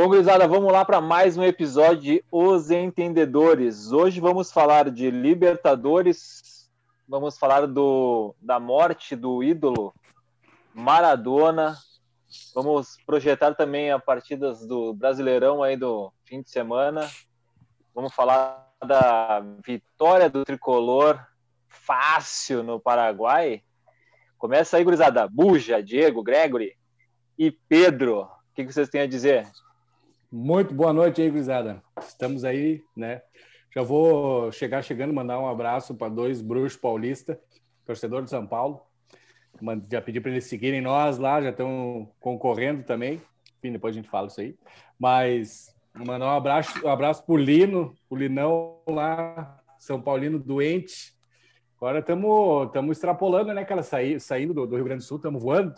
Bom, gurizada, vamos lá para mais um episódio de Os Entendedores. Hoje vamos falar de Libertadores, vamos falar do, da morte do ídolo Maradona, vamos projetar também as partidas do Brasileirão aí do fim de semana, vamos falar da vitória do Tricolor fácil no Paraguai. Começa aí, gurizada. Buja, Diego, Gregory e Pedro. O que vocês têm a dizer? Muito boa noite aí, gurizada. Estamos aí, né? Já vou chegar chegando, mandar um abraço para dois bruxos paulistas, torcedor de São Paulo. Já pedi para eles seguirem nós lá, já estão concorrendo também. Enfim, depois a gente fala isso aí. Mas mandar um abraço, um abraço pro Lino, o Linão lá, São Paulino doente. Agora estamos extrapolando, né, cara? Saí, saindo do, do Rio Grande do Sul, estamos voando.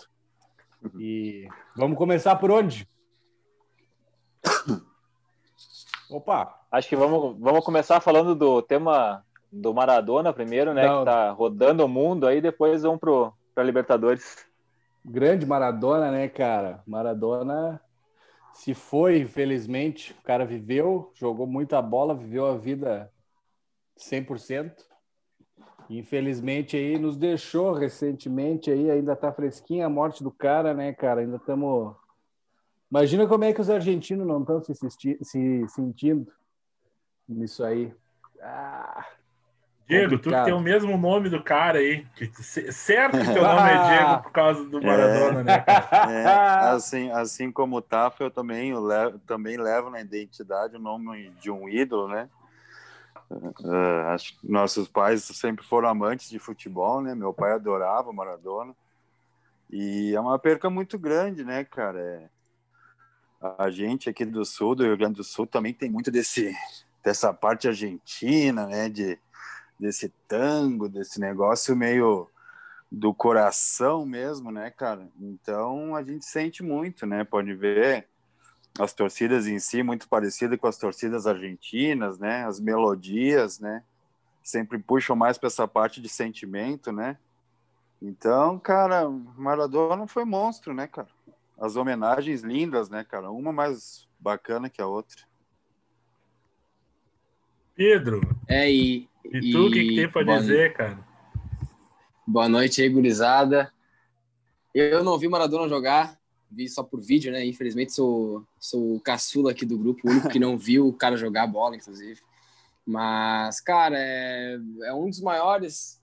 E vamos começar por onde? Opa! Acho que vamos, vamos começar falando do tema do Maradona primeiro, né? Não. Que tá rodando o mundo, aí depois vamos para Libertadores. Grande Maradona, né, cara? Maradona se foi, infelizmente. O cara viveu, jogou muita bola, viveu a vida 100%. Infelizmente aí nos deixou recentemente aí, ainda tá fresquinha a morte do cara, né, cara? Ainda estamos Imagina como é que os argentinos não estão se, se, sentindo nisso aí. Ah, Diego, complicado. tu que tem o mesmo nome do cara aí. Que, certo que teu nome é Diego por causa do Maradona, é, né? É, assim, assim como o Tafa, eu também, eu levo, também levo na identidade o nome de um ídolo, né? Uh, acho que nossos pais sempre foram amantes de futebol, né? Meu pai adorava o Maradona. E é uma perca muito grande, né, cara? É, a gente aqui do sul, do Rio Grande do Sul, também tem muito desse dessa parte argentina, né, de desse tango, desse negócio meio do coração mesmo, né, cara? Então a gente sente muito, né? Pode ver as torcidas em si muito parecidas com as torcidas argentinas, né? As melodias, né? Sempre puxam mais para essa parte de sentimento, né? Então, cara, Maradona foi monstro, né, cara? As homenagens lindas, né, cara? Uma mais bacana que a outra. Pedro. É, e. E tu, o que, que, tem para dizer, cara? Boa noite aí, gurizada. Eu não vi Maradona jogar, vi só por vídeo, né? Infelizmente sou, sou o caçula aqui do grupo, o único que não viu o cara jogar bola, inclusive. Mas, cara, é, é um dos maiores.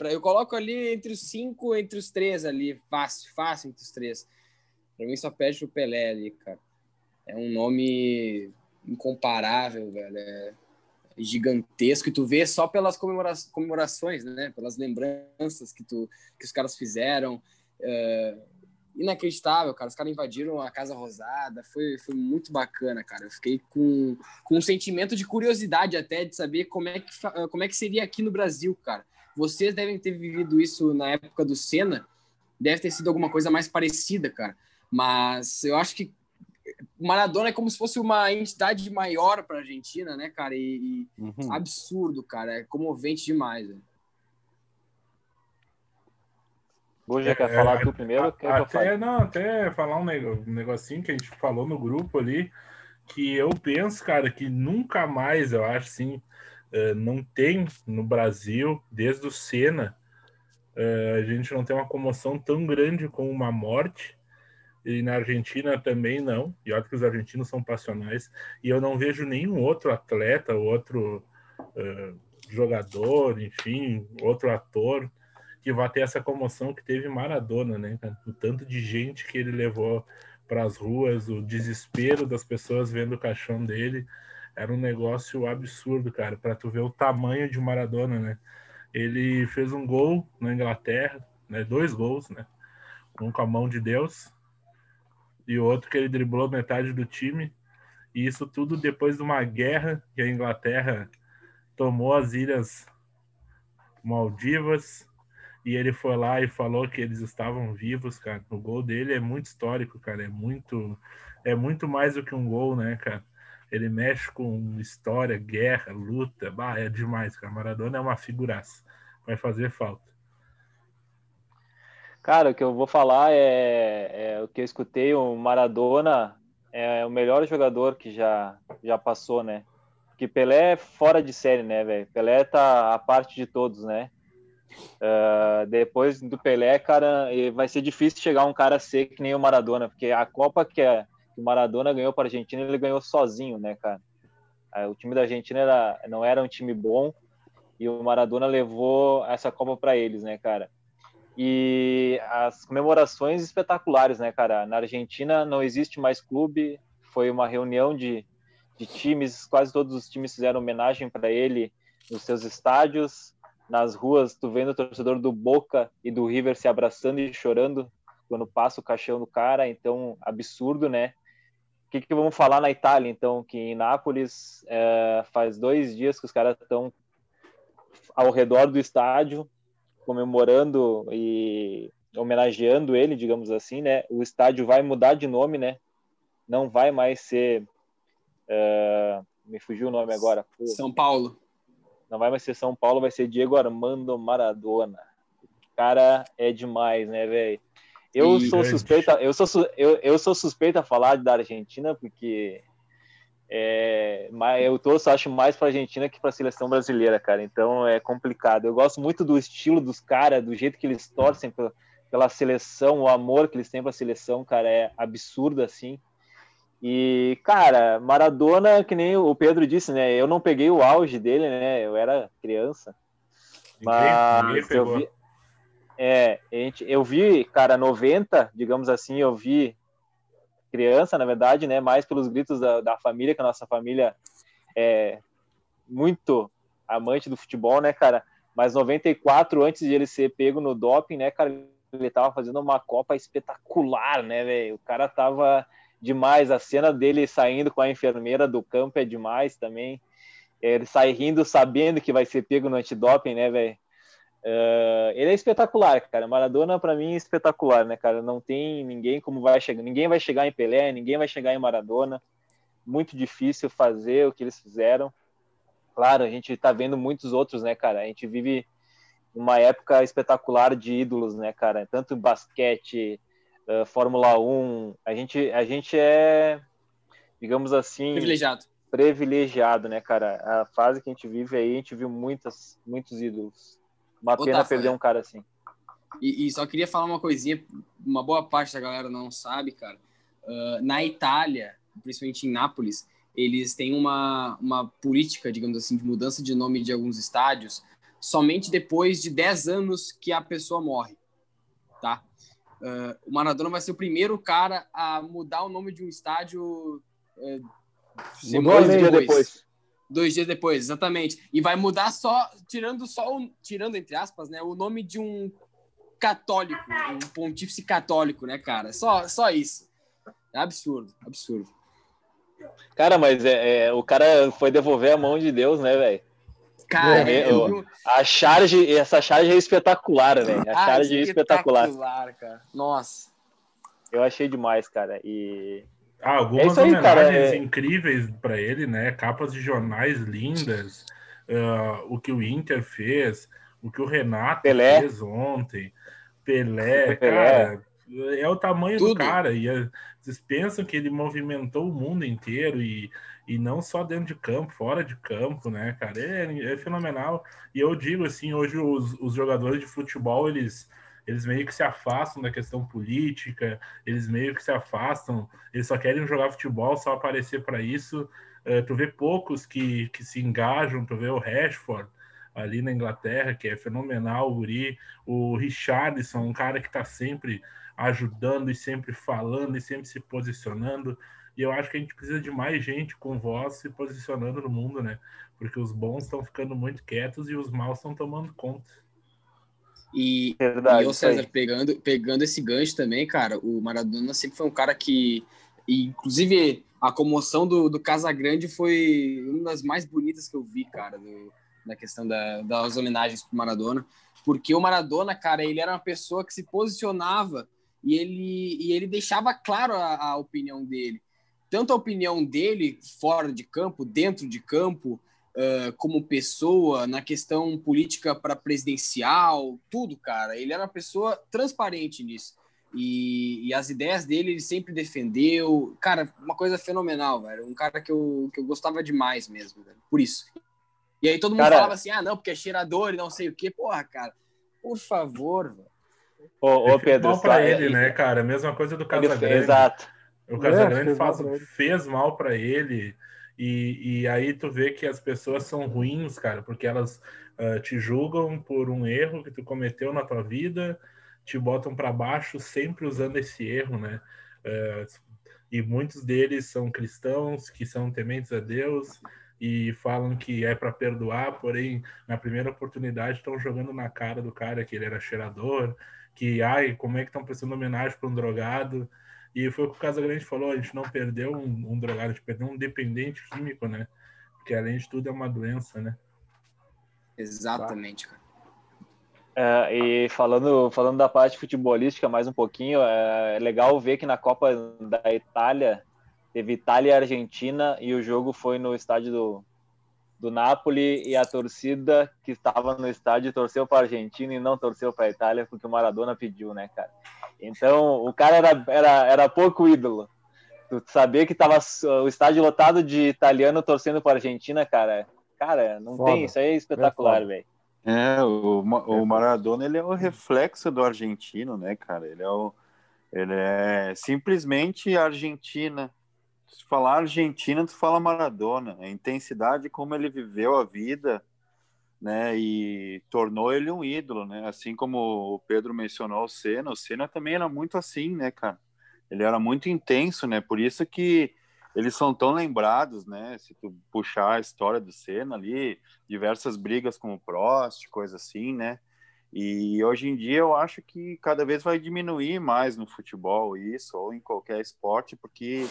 Eu coloco ali entre os cinco, entre os três ali, fácil, fácil entre os três. Pra mim só pede pro Pelé ali, cara. É um nome incomparável, velho. É gigantesco e tu vê só pelas comemora comemorações, né? Pelas lembranças que, tu, que os caras fizeram. É... Inacreditável, cara. Os caras invadiram a Casa Rosada. Foi, foi muito bacana, cara. Eu fiquei com, com um sentimento de curiosidade até de saber como é, que, como é que seria aqui no Brasil, cara. Vocês devem ter vivido isso na época do Senna. Deve ter sido alguma coisa mais parecida, cara. Mas eu acho que Maradona é como se fosse uma entidade maior para a Argentina, né, cara? E, e uhum. absurdo, cara. É comovente demais. Né? Hoje é, quer falar tu primeiro? Quer até, não, até falar um negocinho que a gente falou no grupo ali, que eu penso, cara, que nunca mais, eu acho, assim, não tem no Brasil, desde o Senna, eh, a gente não tem uma comoção tão grande com uma morte e na Argentina também não. E olha que os argentinos são passionais. E eu não vejo nenhum outro atleta, outro uh, jogador, enfim, outro ator que vá ter essa comoção que teve Maradona, né? O tanto de gente que ele levou para as ruas, o desespero das pessoas vendo o caixão dele, era um negócio absurdo, cara, para tu ver o tamanho de Maradona, né? Ele fez um gol na Inglaterra, né? Dois gols, né? Um com a mão de Deus e outro que ele driblou metade do time. E isso tudo depois de uma guerra que a Inglaterra tomou as ilhas Maldivas e ele foi lá e falou que eles estavam vivos, cara. O gol dele é muito histórico, cara. É muito, é muito mais do que um gol, né, cara? Ele mexe com história, guerra, luta. Bah, é demais, cara. Maradona é uma figuraça. Vai fazer falta. Cara, o que eu vou falar é, é, o que eu escutei o Maradona é o melhor jogador que já, já passou, né? Porque Pelé é fora de série, né, velho? Pelé tá a parte de todos, né? Uh, depois do Pelé, cara, vai ser difícil chegar um cara ser que nem o Maradona, porque a Copa que, a, que o Maradona ganhou para a Argentina, ele ganhou sozinho, né, cara? Uh, o time da Argentina era, não era um time bom e o Maradona levou essa Copa para eles, né, cara? E as comemorações espetaculares, né, cara? Na Argentina não existe mais clube, foi uma reunião de, de times, quase todos os times fizeram homenagem para ele nos seus estádios nas ruas, tu vendo o torcedor do Boca e do River se abraçando e chorando quando passa o caixão do cara, então absurdo, né? O que, que vamos falar na Itália, então? Que em Nápoles é, faz dois dias que os caras estão ao redor do estádio comemorando e homenageando ele, digamos assim, né? O estádio vai mudar de nome, né? Não vai mais ser. Uh, me fugiu o nome agora. Pô. São Paulo. Não vai mais ser São Paulo, vai ser Diego Armando Maradona. O cara é demais, né, velho? Eu sou suspeita, eu sou, eu, eu sou suspeita a falar da Argentina, porque é, mas eu torço, acho mais para a Argentina que para a seleção brasileira, cara. Então é complicado. Eu gosto muito do estilo dos caras, do jeito que eles torcem pela, pela seleção, o amor que eles têm para a seleção, cara, é absurdo assim. E, cara, Maradona, que nem o Pedro disse, né? Eu não peguei o auge dele, né? Eu era criança. Mas eu vi. É, eu vi, cara, 90, digamos assim, eu vi criança, na verdade, né? Mais pelos gritos da, da família, que a nossa família é muito amante do futebol, né, cara? Mas 94, antes de ele ser pego no doping, né, cara, ele tava fazendo uma Copa espetacular, né, velho? O cara tava demais. A cena dele saindo com a enfermeira do campo é demais também. Ele sai rindo sabendo que vai ser pego no antidoping, né, velho? Uh, ele é espetacular, cara. Maradona para mim é espetacular, né, cara? Não tem ninguém como vai chegar, ninguém vai chegar em Pelé, ninguém vai chegar em Maradona. Muito difícil fazer o que eles fizeram. Claro, a gente tá vendo muitos outros, né, cara? A gente vive uma época espetacular de ídolos, né, cara? Tanto basquete, uh, Fórmula 1. A gente, a gente é, digamos assim, privilegiado. Privilegiado, né, cara? A fase que a gente vive aí, a gente viu muitas, muitos ídolos. Uma Ô, pena perder um cara assim. E, e, só queria falar uma coisinha, uma boa parte da galera não sabe, cara. Uh, na Itália, principalmente em Nápoles, eles têm uma, uma política, digamos assim, de mudança de nome de alguns estádios somente depois de 10 anos que a pessoa morre, tá? Uh, o Maradona vai ser o primeiro cara a mudar o nome de um estádio uh, dois dias depois. Dois dias depois, exatamente. E vai mudar só, tirando só, o, tirando entre aspas, né, o nome de um católico, um pontífice católico, né, cara? Só, só isso. É absurdo, absurdo. Cara, mas é, é, o cara foi devolver a mão de Deus, né, velho? Cara, é, eu... a charge, essa charge é espetacular, velho. A ah, charge é espetacular. espetacular cara. Nossa. Eu achei demais, cara. E ah, algumas é aí, homenagens cara, é... incríveis para ele, né? Capas de jornais lindas, uh, o que o Inter fez, o que o Renato Pelé. fez ontem, Pelé, Pelé. cara, é o tamanho Tudo. do cara. E vocês pensam que ele movimentou o mundo inteiro e e não só dentro de campo, fora de campo, né, cara? É, é fenomenal. E eu digo assim, hoje os, os jogadores de futebol, eles, eles meio que se afastam da questão política, eles meio que se afastam, eles só querem jogar futebol, só aparecer para isso. Uh, tu vê poucos que, que se engajam, tu vê o Rashford ali na Inglaterra, que é fenomenal, o Uri, o Richardson, um cara que está sempre ajudando e sempre falando e sempre se posicionando. E eu acho que a gente precisa de mais gente com voz se posicionando no mundo, né? Porque os bons estão ficando muito quietos e os maus estão tomando conta. E, Verdade, e o César, pegando, pegando esse gancho também, cara, o Maradona sempre foi um cara que, inclusive, a comoção do, do Casagrande foi uma das mais bonitas que eu vi, cara, do, na questão da, das homenagens pro Maradona, porque o Maradona, cara, ele era uma pessoa que se posicionava e ele, e ele deixava claro a, a opinião dele. Tanto a opinião dele fora de campo, dentro de campo, uh, como pessoa, na questão política para presidencial, tudo, cara. Ele era uma pessoa transparente nisso. E, e, as ideias dele ele sempre defendeu. Cara, uma coisa fenomenal, velho. Um cara que eu, que eu gostava demais mesmo, velho. Por isso. E aí todo mundo cara... falava assim: ah, não, porque é cheirador e não sei o quê. Porra, cara, por favor, velho. Ô, ô Pedro, mal pra ele, né, cara? Mesma coisa do Casagrande. Exato. O Casagrande é, faz, fez mal para ele. E, e aí tu vê que as pessoas são ruins, cara, porque elas uh, te julgam por um erro que tu cometeu na tua vida, te botam para baixo sempre usando esse erro, né? Uh, e muitos deles são cristãos que são tementes a Deus e falam que é para perdoar, porém na primeira oportunidade estão jogando na cara do cara que ele era cheirador, que ai como é que estão prestando homenagem para um drogado e foi o que o Casagrande falou, a gente não perdeu um, um drogado, a gente perdeu um dependente químico, né? Porque além de tudo é uma doença, né? Exatamente, cara. É, e falando, falando da parte futebolística mais um pouquinho, é legal ver que na Copa da Itália teve Itália e Argentina e o jogo foi no estádio do, do Napoli e a torcida que estava no estádio torceu para a Argentina e não torceu para a Itália porque o Maradona pediu, né, cara? Então o cara era, era, era pouco ídolo. Tu saber que tava o estádio lotado de italiano torcendo para a Argentina, cara, cara, não foda. tem, isso aí é espetacular, velho. É, o, o Maradona ele é o reflexo do argentino, né, cara? Ele é o ele é simplesmente Argentina se falar Argentina, tu fala Maradona. A intensidade como ele viveu a vida, né? E tornou ele um ídolo, né? Assim como o Pedro mencionou o Senna, o Senna também era muito assim, né, cara? Ele era muito intenso, né? Por isso que eles são tão lembrados, né? Se tu puxar a história do Senna ali, diversas brigas com o Prost, coisa assim, né? E hoje em dia eu acho que cada vez vai diminuir mais no futebol isso, ou em qualquer esporte, porque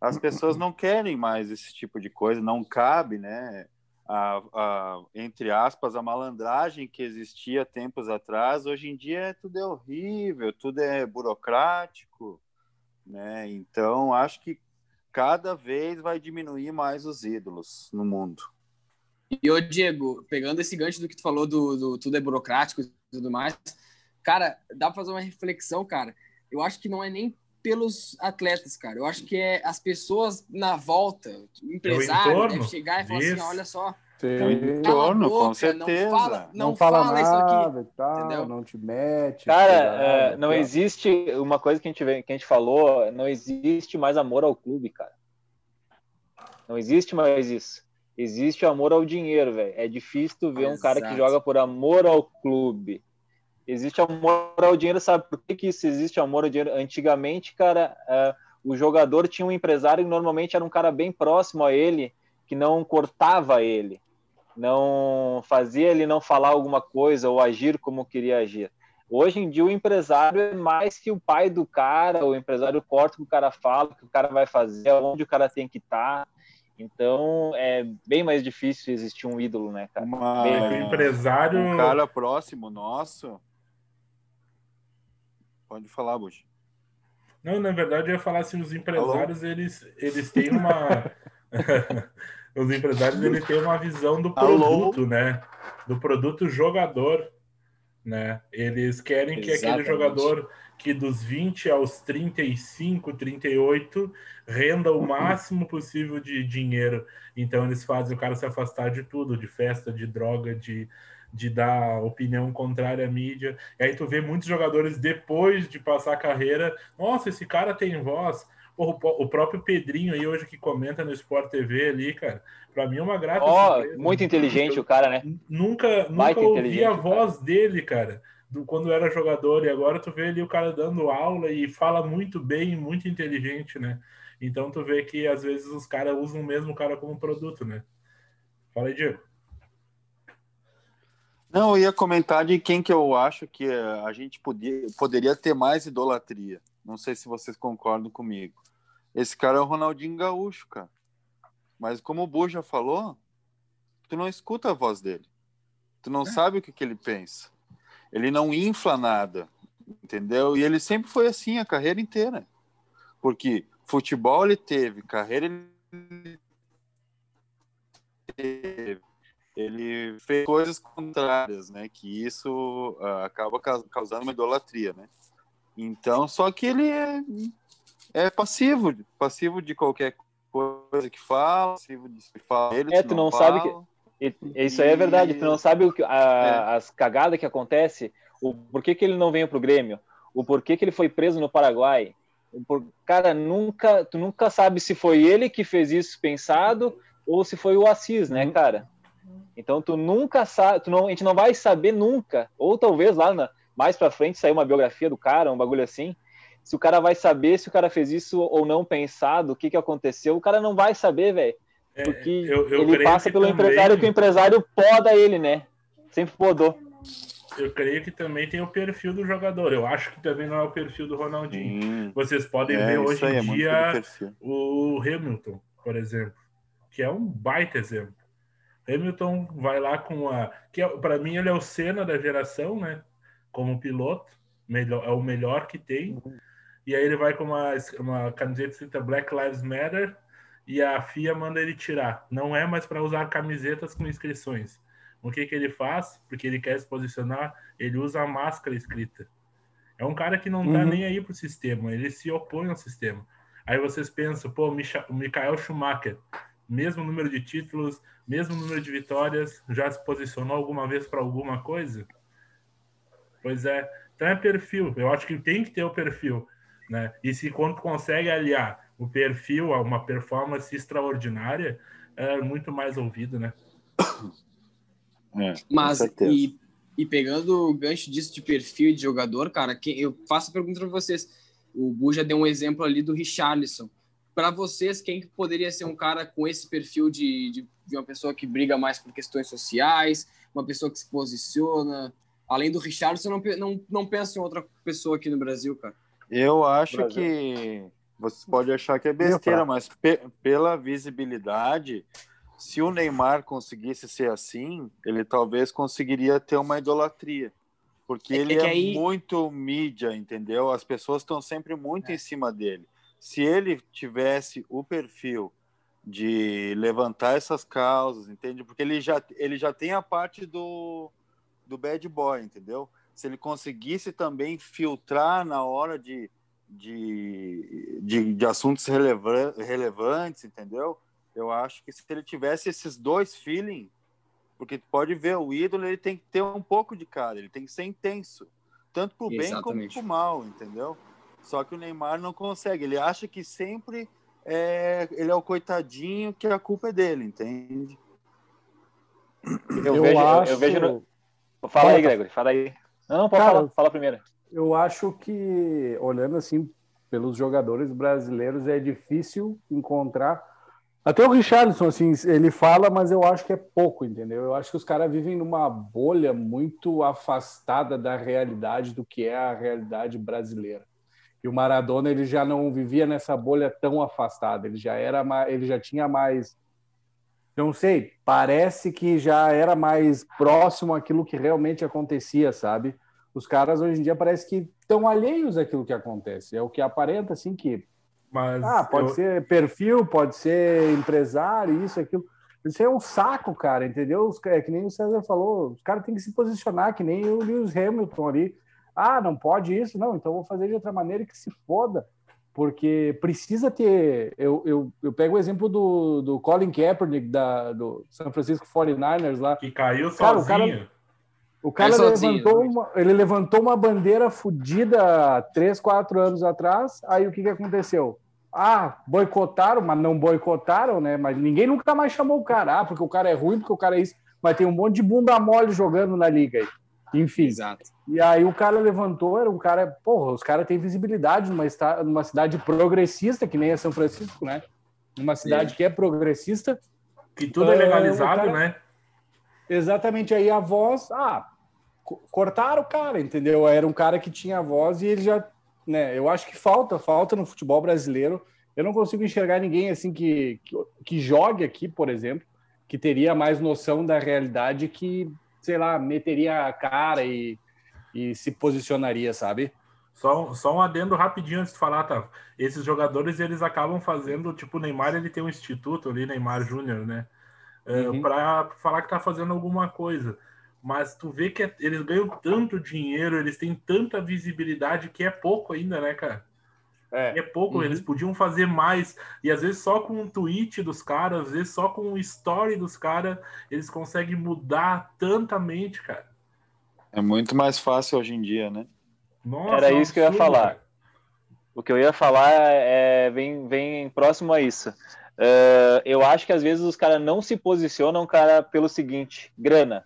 as pessoas não querem mais esse tipo de coisa, não cabe, né? A, a, entre aspas, a malandragem que existia tempos atrás, hoje em dia tudo é horrível, tudo é burocrático, né? Então, acho que cada vez vai diminuir mais os ídolos no mundo. E, ô Diego, pegando esse gancho do que tu falou do, do tudo é burocrático e tudo mais, cara, dá pra fazer uma reflexão, cara. Eu acho que não é nem pelos atletas, cara. Eu acho que é as pessoas na volta, o empresário o deve chegar e falar assim, olha só, o entorno, boca, com certeza. Não fala, não, não fala, fala isso aqui. Tal, entendeu? Não te mete. Cara, é, não existe uma coisa que a, gente, que a gente falou, não existe mais amor ao clube, cara. Não existe mais isso. Existe amor ao dinheiro, velho. É difícil tu ver Exato. um cara que joga por amor ao clube. Existe amor ao dinheiro, sabe por que, que isso existe amor ao dinheiro? Antigamente, cara, uh, o jogador tinha um empresário que normalmente era um cara bem próximo a ele, que não cortava ele, não fazia ele não falar alguma coisa ou agir como queria agir. Hoje em dia, o empresário é mais que o pai do cara, o empresário corta o que o cara fala, o que o cara vai fazer, onde o cara tem que estar. Tá. Então é bem mais difícil existir um ídolo, né, cara? Uma... Bem... empresário. Um cara próximo nosso Pode falar, Bush. Não, na verdade eu ia falar assim, os empresários, eles, eles têm uma... os empresários, eles têm uma visão do produto, Alô? né? Do produto jogador, né? Eles querem Exatamente. que aquele jogador que dos 20 aos 35, 38 renda o máximo possível de dinheiro. Então eles fazem o cara se afastar de tudo, de festa, de droga, de de dar opinião contrária à mídia. E aí tu vê muitos jogadores depois de passar a carreira, nossa, esse cara tem voz. Porra, o próprio Pedrinho aí hoje que comenta no Sport TV ali, cara, para mim é uma grata oh, Muito inteligente eu, o cara, né? Nunca, nunca ouvi a voz cara. dele, cara, do, quando era jogador, e agora tu vê ali o cara dando aula e fala muito bem, muito inteligente, né? Então tu vê que às vezes os caras usam mesmo o cara como produto, né? Fala aí, Diego. Não, eu ia comentar de quem que eu acho que a gente podia, poderia ter mais idolatria. Não sei se vocês concordam comigo. Esse cara é o Ronaldinho Gaúcho, cara. Mas como o Bu já falou, tu não escuta a voz dele. Tu não é. sabe o que, que ele pensa. Ele não infla nada, entendeu? E ele sempre foi assim a carreira inteira. Porque futebol ele teve, carreira ele teve, ele fez coisas contrárias, né? Que isso uh, acaba causando uma idolatria, né? Então, só que ele é, é passivo, passivo de qualquer coisa que fala, passivo de se fala ele, É, tu não, sabe que. e- Isso aí é verdade, tu não sabe o que, a- as cagadas que acontece, o porquê que ele não veio pro Grêmio, o porquê que ele foi preso no Paraguai. Por- Cara, nunca, tu nunca sabe se foi ele que fez isso pensado ou se foi o Assis, né, Uhum. cara? Então tu nunca sabe, tu não, a gente não vai saber nunca, ou talvez lá na- mais pra frente sair uma biografia do cara, um bagulho assim, se o cara vai saber se o cara fez isso ou não pensado, o que que aconteceu, o cara não vai saber, velho. É, Porque eu- eu ele creio passa que pelo também- empresário que o empresário poda ele, né? Sempre podou. Eu creio que também tem o perfil do jogador. Eu acho que também não é o perfil do Ronaldinho. Sim. Vocês podem É, ver hoje aí, em é dia o Hamilton, por exemplo, que é um baita exemplo. Hamilton vai lá com a. que para mim ele é o Senna da geração, né? Como piloto, melhor, é o melhor que tem. E aí ele vai com uma, uma camiseta escrita Black Lives Matter e a FIA manda ele tirar. Não é mais para usar camisetas com inscrições. O que, que ele faz? Porque ele quer se posicionar, ele usa a máscara escrita. É um cara que não tá Uhum. nem aí pro sistema, ele se opõe ao sistema. Aí vocês pensam, pô, o Micha- o Michael Schumacher, mesmo número de títulos, mesmo número de vitórias, já se posicionou alguma vez para alguma coisa? Pois é, então é perfil. Eu acho que tem que ter o perfil, né? E se quando consegue aliar o perfil a uma performance extraordinária, é muito mais ouvido, né? É, Mas, e, e pegando o gancho disso de perfil de jogador, cara, quem, eu faço a pergunta para vocês. O Bu já deu um exemplo ali do Richarlison. Para vocês, quem que poderia ser um cara com esse perfil de, de, de uma pessoa que briga mais por questões sociais, uma pessoa que se posiciona? Além do Richarlison, eu não, não, não penso em outra pessoa aqui no Brasil, cara. Eu acho Brasil. que você pode achar que é besteira, mas pe- pela visibilidade, se o Neymar conseguisse ser assim, ele talvez conseguiria ter uma idolatria. Porque É que- ele é é aí- muito mídia, entendeu? As pessoas estão sempre muito em cima dele. Se ele tivesse o perfil de levantar essas causas, entende? Porque ele já, ele já tem a parte do, do bad boy, entendeu? Se ele conseguisse também filtrar na hora de, de, de, de assuntos relevan- relevantes, entendeu? Eu acho que se ele tivesse esses dois feeling, porque tu pode ver, o ídolo ele tem que ter um pouco de cara, ele tem que ser intenso, tanto pro bem como Exatamente. pro mal, entendeu? Só que o Neymar não consegue, ele acha que sempre é, ele é o coitadinho que a culpa é dele, entende? Eu, Eu vejo, eu- acho- eu vejo. no- Fala Fala, aí. Gregory, fala aí. Não, não, pode Cara, falar, fala primeiro. Eu acho que, olhando assim pelos jogadores brasileiros, é difícil encontrar. Até o Richarlison, assim, ele fala, mas eu acho que é pouco, entendeu? Eu acho que os caras vivem numa bolha muito afastada da realidade do que é a realidade brasileira. E o Maradona, ele já não vivia nessa bolha tão afastada, ele já era mais, ele já tinha mais não sei, parece que já era mais próximo àquilo que realmente acontecia, sabe? Os caras hoje em dia parece que estão alheios àquilo que acontece. É o que aparenta, assim, que Mas ah, pode eu- ser perfil, pode ser empresário, isso, aquilo. Isso é um saco, cara, entendeu? É que nem o César falou, os caras têm que se posicionar, que nem o Lewis Hamilton ali. Ah, não pode isso? Não, então vou fazer de outra maneira que se foda. Porque precisa ter. Eu, eu, eu pego o exemplo do, do Colin Kaepernick, da, do San Francisco 49ers lá. que caiu Cara, o sozinho. cara- O cara sozinho, levantou, né? uma, ele levantou uma bandeira fodida há três, quatro anos atrás. Aí o que, que aconteceu? Ah, boicotaram, mas não boicotaram, né? Mas ninguém nunca mais chamou o cara. Ah, porque o cara é ruim, porque o cara é isso. Mas tem um monte de bunda mole jogando na liga aí. Enfim. Exato. E aí o cara levantou, era um cara. Porra, os caras têm visibilidade numa, numa cidade progressista, que nem é São Francisco, né? Uma cidade que é progressista. Que tudo é Ah, legalizado, cara- né? Exatamente aí a voz, ah, co- cortaram o cara, entendeu? Era um cara que tinha voz e ele já, né? Eu acho que falta, falta no futebol brasileiro. Eu não consigo enxergar ninguém assim que, que, que jogue aqui, por exemplo, que teria mais noção da realidade que, sei lá, meteria a cara e, e se posicionaria, sabe? Só, só um adendo rapidinho antes de falar, tá? Esses jogadores, eles acabam fazendo, tipo, o Neymar, ele tem um instituto ali, Neymar Júnior, né? É, Uhum. Pra falar que tá fazendo alguma coisa. mas tu vê que é- eles ganham tanto dinheiro, eles têm tanta visibilidade que é pouco ainda, né, cara? É. É pouco, Uhum. eles podiam fazer mais. E às vezes só com um tweet dos caras, às vezes só com um story dos caras, eles conseguem mudar tanta mente, cara. É muito mais fácil hoje em dia, né? Nossa, Era é isso que eu ia falar. O que eu ia falar é, vem, vem próximo a isso. É, eu acho que às vezes os caras não se posicionam, cara, pelo seguinte: grana.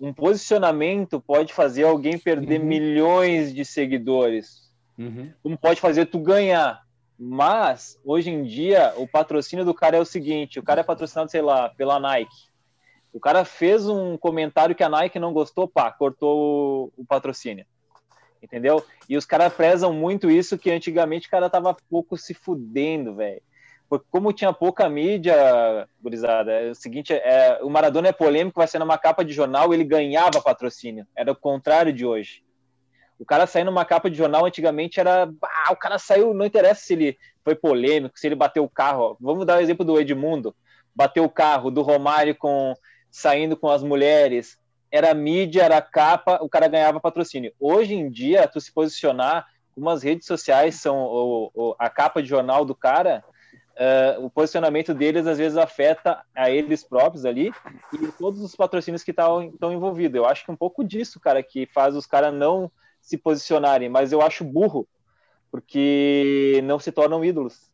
Um posicionamento pode fazer alguém perder Uhum. milhões de seguidores, Uhum. como pode fazer tu ganhar. Mas, hoje em dia, o patrocínio do cara é o seguinte: o cara é patrocinado, sei lá, pela Nike. O cara fez um comentário que a Nike não gostou, pá, cortou o, patrocínio. Entendeu? E os caras prezam muito isso, que antigamente o cara tava pouco se fudendo, velho. Porque como tinha pouca mídia, gurizada, é o seguinte, é, o Maradona é polêmico, vai ser numa capa de jornal, ele ganhava patrocínio. Era o contrário de hoje. O cara sair numa capa de jornal antigamente era. bah, o cara saiu, não interessa se ele foi polêmico, se ele bateu o carro. Vamos dar o exemplo do Edmundo. Bateu o carro, do Romário com saindo com as mulheres. Era mídia, era capa, o cara ganhava patrocínio. Hoje em dia, tu se posicionar, como as redes sociais são o, o- a capa de jornal do cara, eh, o posicionamento deles às vezes afeta a eles próprios ali e todos os patrocínios que estão envolvidos. Eu acho que um pouco disso, cara, que faz os caras não se posicionarem, mas eu acho burro, porque não se tornam ídolos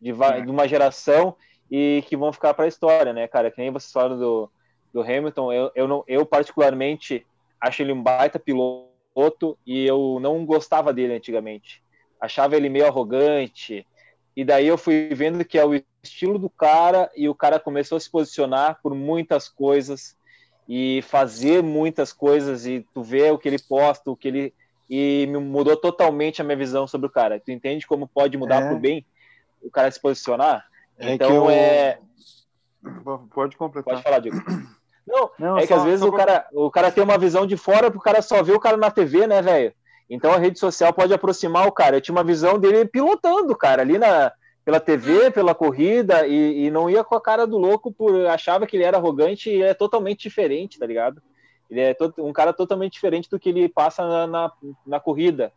de, va- de uma geração e que vão ficar para a história, né, cara? Que nem vocês falaram do, do Hamilton, eu, eu, não, eu particularmente acho ele um baita piloto e eu não gostava dele antigamente. Achava ele meio arrogante, e daí eu fui vendo que é o estilo do cara e o cara começou a se posicionar por muitas coisas e fazer muitas coisas e tu vê o que ele posta, o que ele e me mudou totalmente a minha visão sobre o cara. Tu entende como pode mudar É. pro bem o cara se posicionar? É então que eu- é, Pode completar. pode falar, Diego. Não, Não, é que só- às vezes o cara, o cara tem uma visão de fora pro cara só ver o cara na TV, né, velho? Então a rede social pode aproximar o cara. Eu tinha uma visão dele pilotando, cara, ali na, pela TV, pela corrida, e, e não ia com a cara do louco por achava que ele era arrogante e é totalmente diferente, tá ligado? Ele é to- um cara totalmente diferente do que ele passa na, na, na corrida.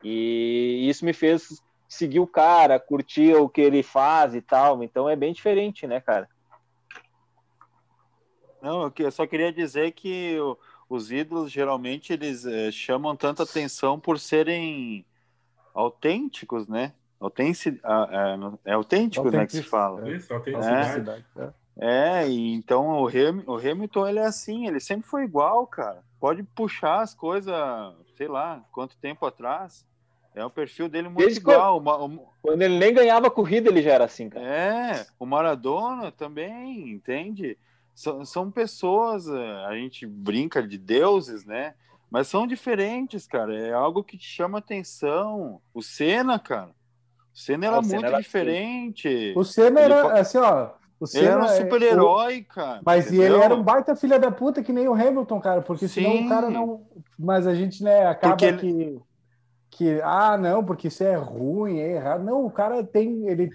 E isso me fez seguir o cara, curtir o que ele faz e tal. Então é bem diferente, né, cara? Não, eu só queria dizer que os ídolos geralmente eles eh, chamam tanta atenção por serem autênticos, né? Ah, é, é autêntico, né, que se fala. Isso, só tem É. cidade. É. É, e então o, Ham, o Hamilton ele é assim, ele sempre foi igual, cara. Pode puxar as coisas, sei lá, quanto tempo atrás. É o perfil dele muito Desde igual. O Ma- o- Quando ele nem ganhava corrida, ele já era assim, cara. É, o Maradona também, entende? São, são pessoas, a gente brinca de deuses, né? Mas são diferentes, cara. É algo que te chama atenção. O Senna, cara. O Senna era Ah, o Senna muito era diferente. O Senna Ele era, assim, ó. O Ele Senna era um é- super-herói, cara. Mas e entendeu? ele era um baita filha da puta que nem o Hamilton, cara, porque senão Sim. o cara não. Mas a gente, né, acaba Porque ele- que. Que, ah, não, porque isso é ruim, é errado. Não, o cara tem. Ele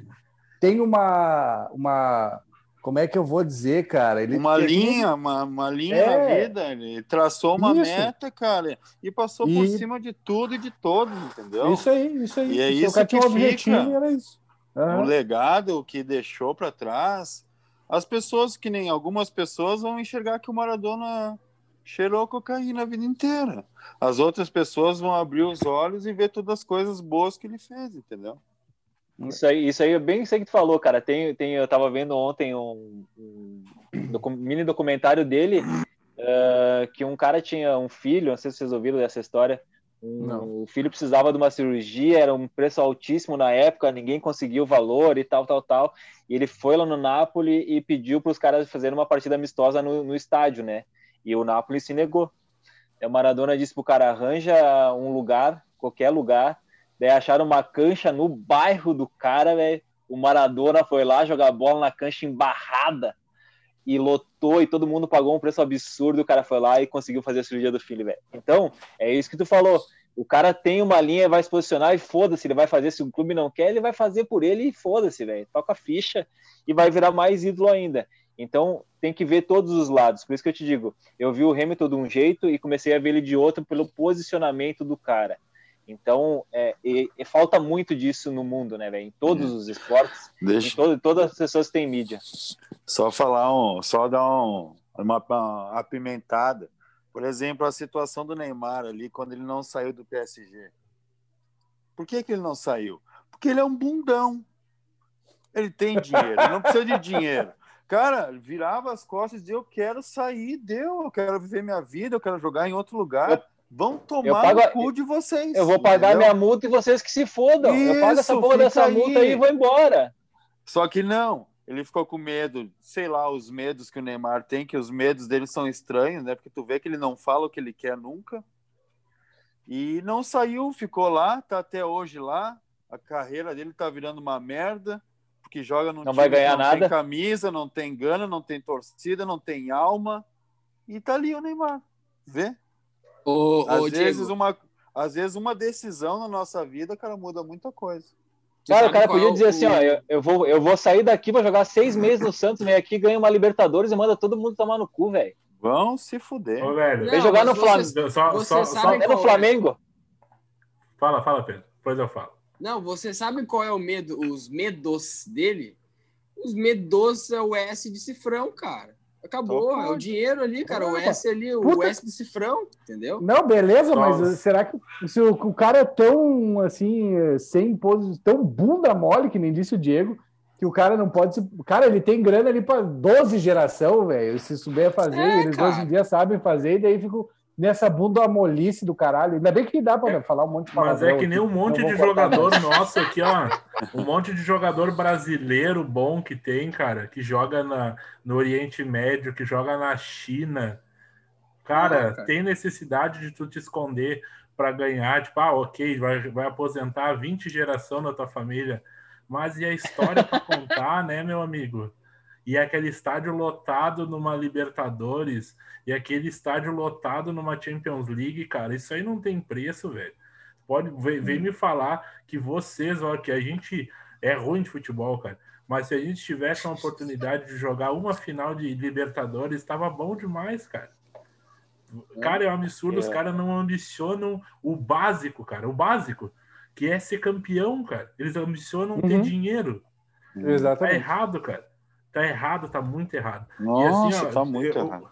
tem uma. uma como é que eu vou dizer, cara? Ele Uma linha, uma, uma linha É. na vida. Ele traçou uma Isso. meta, cara, e passou por E- cima de tudo e de todos, entendeu? Isso aí, isso aí. E é O isso que fica. era isso. Aham. um legado que deixou para trás, as pessoas que nem algumas pessoas vão enxergar que o Maradona cheirou cocaína a vida inteira. As outras pessoas vão abrir os olhos e ver todas as coisas boas que ele fez, entendeu? Isso aí, isso aí é bem isso aí que tu falou, cara. Tem, tem, eu tava vendo ontem um, um docu- mini documentário dele eh, que um cara tinha um filho, não sei se vocês ouviram dessa história. Um- Não. o filho precisava de uma cirurgia, era um preço altíssimo na época, ninguém conseguia o valor e tal, tal, tal. E ele foi lá no Napoli e pediu para os caras fazerem uma partida amistosa no, no estádio, né? E o Napoli se negou. Aí o Maradona disse pro cara: arranja um lugar, qualquer lugar. Daí acharam uma cancha no bairro do cara, velho. O Maradona foi lá jogar bola na cancha embarrada e lotou e todo mundo pagou um preço absurdo. O cara foi lá e conseguiu fazer a cirurgia do filho, velho. Então, é isso que tu falou. O cara tem uma linha, vai se posicionar e foda-se, ele vai fazer. Se o clube não quer, ele vai fazer por ele e foda-se, velho. Toca a ficha e vai virar mais ídolo ainda. Então tem que ver todos os lados. Por isso que eu te digo, eu vi o Hamilton de um jeito e comecei a ver ele de outro pelo posicionamento do cara. Então, é, e, e falta muito disso no mundo, né, velho? Em todos os esportes, Deixa- em todo, todas as pessoas têm mídia. Só falar um, só dar um, uma, uma apimentada. Por exemplo, a situação do Neymar ali quando ele não saiu do PSG. Por que, que ele não saiu? Porque ele é um bundão. Ele tem dinheiro, ele não precisa de dinheiro. Cara, virava as costas e dizia: Eu quero sair, deu, eu quero viver minha vida, eu quero jogar em outro lugar. Eu- Vão tomar pago no cu de vocês. Eu vou pagar entendeu? minha multa e vocês que se fodam. eu pago essa Isso, porra dessa aí. multa aí e vou embora. Só que não, ele ficou com medo, sei lá, os medos que o Neymar tem, que os medos dele são estranhos, né? Porque tu vê que ele não fala o que ele quer nunca. E não saiu, ficou lá, tá até hoje lá. A carreira dele tá virando uma merda, porque joga num Não vai time que ganhar não nada. tem camisa, não tem gana, não tem torcida, não tem alma. E tá ali o Neymar. Vê? Ô, Às ô vezes Diego, uma às vezes uma decisão na nossa vida, cara, muda muita coisa. Cara, o cara podia é dizer assim, o- ó, eu, eu vou, eu vou sair daqui, vou jogar seis meses no Santos, vem aqui, ganha uma Libertadores e manda todo mundo tomar no cu, velho. Vão se fuder. Ô, velho. Vem jogar no Flamengo. Só, só, só... É no é? Flamengo. Fala, fala, Pedro. Depois eu falo. Não, você sabe qual é o medo, os medos dele? Os medos é o S de cifrão, cara. Acabou, é o dinheiro ali, cara. O S ali, o puta- S de cifrão, entendeu? Não, beleza, mas Nossa. será que se o, o cara é tão assim, sem pose, tão bunda mole, que nem disse o Diego, que o cara não pode se. Cara, ele tem grana ali para 12 geração, velho. Se souber fazer, É, eles cara. hoje em dia sabem fazer, e daí ficam nessa bunda molice do caralho. Ainda bem que dá para falar um monte de Mas é que nem um monte de jogador nosso aqui, ó. Um monte de jogador brasileiro bom que tem, cara, que joga na, no Oriente Médio, que joga na China. Cara, Ah, cara. tem necessidade de tu te esconder para ganhar, tipo, ah, ok, vai, vai aposentar 20 geração da tua família. Mas e a história para contar, né, meu amigo? E aquele estádio lotado numa Libertadores, e aquele estádio lotado numa Champions League, cara, isso aí não tem preço, velho. Pode vem, vem me falar que vocês, ó, que a gente é ruim de futebol, cara. Mas se a gente tivesse uma oportunidade de jogar uma final de Libertadores, estava bom demais, cara. Cara, é um absurdo, os É. caras não ambicionam o básico, cara. O básico, que é ser campeão, cara. Eles ambicionam ter Uhum. dinheiro. Tá Exatamente. errado, cara. Tá errado, tá muito errado. Nossa, ó, tá muito eu- errado.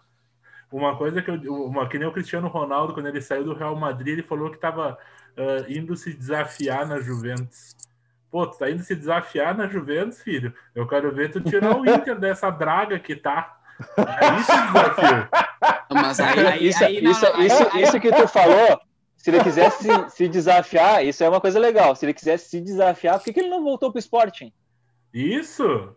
Uma coisa que eu. Uma, que nem o Cristiano Ronaldo, quando ele saiu do Real Madrid, ele falou que tava ah, indo se desafiar na Juventus. Pô, tu tá indo se desafiar na Juventus, filho? Eu quero ver tu tirar o Inter dessa draga que tá. É isso desafio. Mas aí, aí, isso, aí, isso, isso, aí- isso que tu falou, se ele quisesse se, se desafiar, isso é uma coisa legal. Se ele quisesse se desafiar, por que, que ele não voltou pro Sporting? Isso!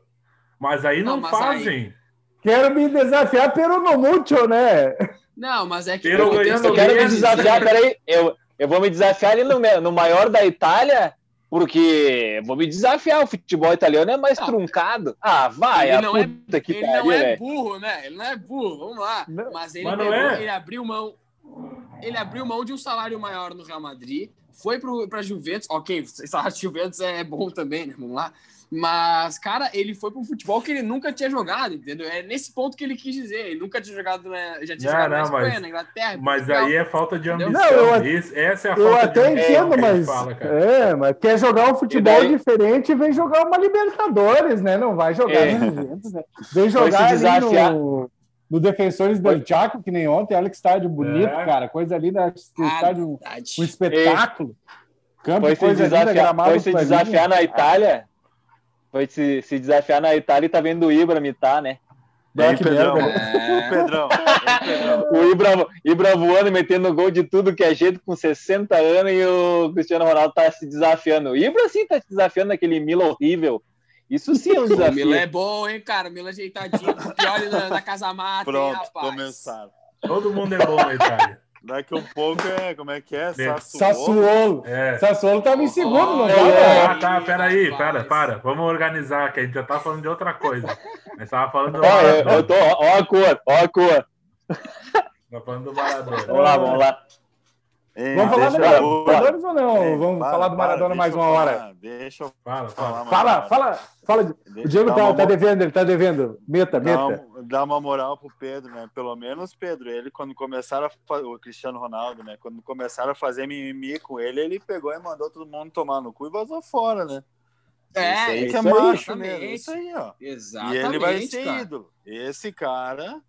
Mas aí não, Não, mas fazem. Quero me desafiar pelo no mucho, né? Não, mas é que Pelo o contexto ganhando Eu quero me desafiar, peraí, eu, eu vou me desafiar ali no, no maior da Itália, porque vou me desafiar, o futebol italiano é mais Não. truncado. Ah, vai, Ele a não é- puta que ele não é velho. burro, né? Ele não é burro, vamos lá. Não. Mas ele, Mas não pegou- é. ele abriu mão. Ele abriu mão de um salário maior no Real Madrid, foi para Juventus. Ok, de Juventus é bom também, né? Vamos lá. Mas, cara, ele foi para um futebol que ele nunca tinha jogado, entendeu? É nesse ponto que ele quis dizer. Ele nunca tinha jogado, na, já tinha Não, jogado na não, Espanha, mas- na Inglaterra. Mas Portugal. aí é falta de ambição. Não, eu- Isso- essa é a Eu falta até de ambição entendo, mas. fala, cara. é, mas quer jogar um futebol daí- diferente e vem jogar uma Libertadores, né? Não vai jogar É. no Juventus, né? Vem jogar ali no, no Defensores del Chaco, que nem ontem. Olha que estádio bonito, É. cara. Coisa linda. Ah, estádio, um espetáculo. Campo, Foi se coisa linda, desafiar, gramado foi se desafiar na Itália. Foi se, se desafiar na Itália e tá vendo o Ibra mitar, né? Ah, Hein, que Pedrão? É. Pedrão. O Ibra, Ibra voando, metendo gol de tudo que é jeito com 60 anos e o Cristiano Ronaldo tá se desafiando. O Ibra sim tá se desafiando naquele Mila horrível. Isso sim é um O desafio. Milan é bom, hein, cara? O Milan ajeitadinho. Pior na, na casa mata, hein, Pronto, rapaz? começaram. Todo mundo é bom na Itália. Daqui um pouco é, como é que é? Sassuolo. Sassuolo. É. Sassuolo tava em segundo, não tava? Ah, tá, peraí, rapaz. para, para. Vamos organizar, que a gente já tá falando de outra coisa. A gente tava falando do Ó, eu, eu tô, ó a cor, ó a cor. Tá falando do Maradona. Vamos lá, vamos lá. Ei, Vamos falar do deixa Libertadores ou não? Ei, Vamos para, falar do para, Maradona deixa mais uma hora. falar, Deixa eu Fala, falar. fala. Fala, fala, fala. de- O Deixa Diego tá, uma tá devendo, ele tá devendo. Meta, Dá, meta. um- dá uma moral pro Pedro, né? Pelo menos, Pedro, ele quando começaram a fa- o Cristiano Ronaldo, né? Quando começaram a fazer mimimi com ele, ele pegou e mandou todo mundo tomar no cu e vazou fora, né? É, isso aí que é isso aí, macho mesmo. Isso aí, ó. Exatamente. E ele vai ser cara. ídolo. Esse cara,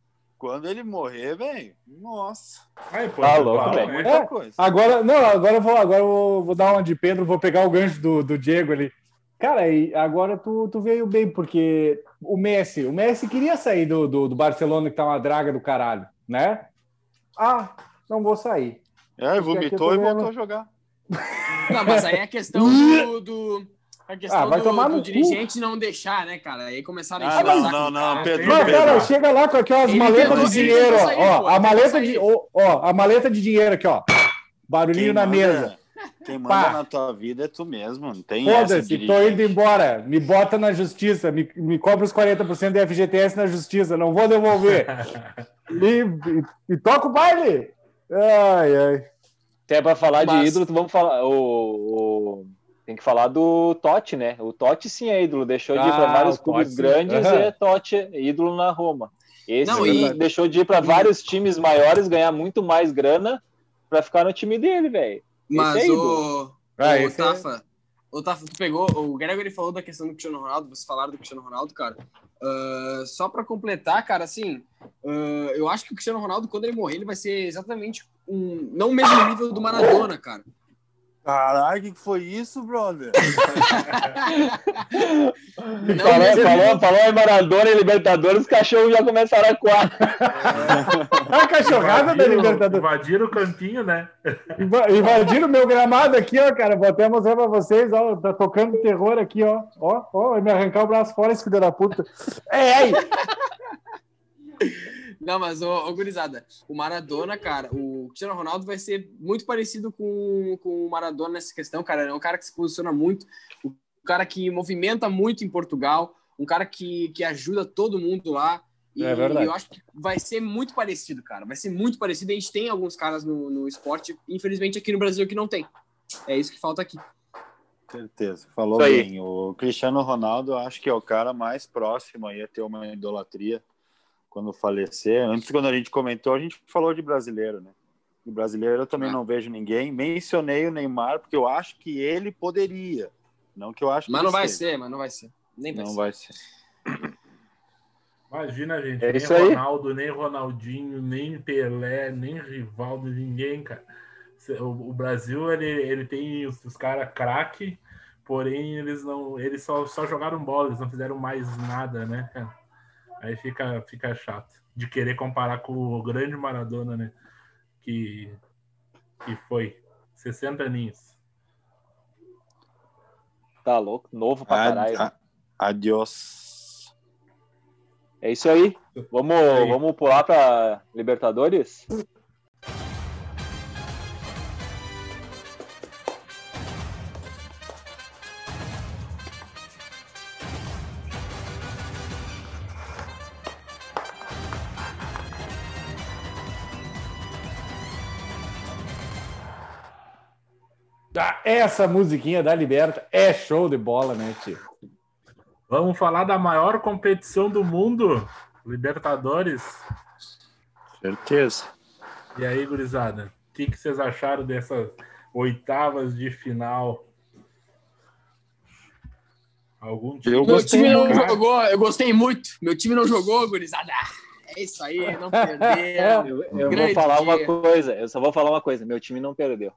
quando ele morrer, velho, nossa, Ai, pô, Tá tu louco, velho. muita É. coisa. Agora, não, agora eu vou, agora eu vou, vou dar uma de Pedro, vou pegar o gancho do, do Diego ali. Cara, e agora tu, tu veio bem, porque o Messi, o Messi queria sair do, do, do Barcelona, que tá uma draga do caralho, né? Ah, não vou sair. É, vomitou e voltou a jogar. Não, mas aí é questão do. do a questão Ah, vai do, tomar do no cu. dirigente não deixar, né, cara? Aí começaram a Ah, encher não, não, do não. Pedro, Não, Pedro. cara, chega lá com aquelas Ele maletas de dinheiro, sair, ó, pô, a maleta de, ó, ó, a maleta de dinheiro aqui, ó. Barulhinho Quem na manda- mesa. Quem manda Pá. na tua vida é tu mesmo. Não tem essa Foda-se, tô indo embora. Me bota na justiça, me, me cobra os 40% do FGTS na justiça, não vou devolver. e, e, e toca o baile. Ai, ai. Até pra falar Mas- de ídolo, vamos falar. O, o- Tem que falar do Totti, né? O Totti sim é ídolo. Deixou de ir Ah, para vários o clubes grandes Aham. e é Totti é ídolo na Roma. Esse Não, e- deixou de ir para vários times maiores, ganhar muito mais grana para ficar no time dele, velho. Mas é o. Ah, o é- Tafa. O Tafa, tu pegou. O Gregory falou da questão do Cristiano Ronaldo, vocês falaram do Cristiano Ronaldo, cara. Ah, só pra completar, cara, assim, ah, eu acho que o Cristiano Ronaldo, quando ele morrer, ele vai ser exatamente um. Não o mesmo nível do Maradona, cara. Caralho, o que foi isso, brother? Não, falou, mas- falou, falou em Maradona e Libertadores, os cachorros já começaram a coar. A cachorrada da Invadiram- Libertadores. Invadiram o campinho, né? Inva- Invadiram o meu gramado aqui, ó, cara. Vou até mostrar pra vocês, ó. Tá tocando terror aqui, ó. Ó, ó, vai me arrancar o braço fora, esse filho da puta. É, ai! Não, mas, ô, ô, gurizada, o Maradona, cara, o Cristiano Ronaldo vai ser muito parecido com, com o Maradona nessa questão, cara. É um cara que se posiciona muito, um cara que movimenta muito em Portugal, um cara que, que ajuda todo mundo lá. E É verdade. eu acho que vai ser muito parecido, cara. Vai ser muito parecido. A gente tem alguns caras no, no esporte, infelizmente aqui no Brasil que não tem. É isso que falta aqui. Certeza, falou bem. O Cristiano Ronaldo, eu acho que é o cara mais próximo aí a ter uma idolatria quando falecer. Antes, quando a gente comentou, a gente falou de brasileiro, né? E brasileiro eu também Ah. não vejo ninguém. Mencionei o Neymar porque eu acho que ele poderia. Não que eu acho que Mas não vai seja. ser, mas não vai ser. Nem vai Não ser. vai ser. Imagina, gente. É nem isso aí. Ronaldo, nem Ronaldinho, nem Pelé, nem Rivaldo, ninguém, cara. O, o Brasil, ele, ele tem os, os caras craque, porém eles não. Eles só, só jogaram bola, eles não fizeram mais nada, né, cara? Aí fica, fica chato. De querer comparar com o grande Maradona, né? Que, que foi 60 aninhos. Tá louco, novo pra caralho. Ad, a, adiós. É isso aí. Vamos, aí. vamos pular pra Libertadores? Essa musiquinha da Liberta é show de bola, né, tio? Vamos falar da maior competição do mundo, Libertadores. Certeza. E aí, gurizada, o que, que vocês acharam dessas oitavas de final? Algum time? Eu Meu gostei, time não cara. jogou, eu gostei muito. Meu time não jogou, gurizada. É isso aí, não perdeu. Eu, eu vou falar uma dia. coisa, eu só vou falar uma coisa, meu time não perdeu.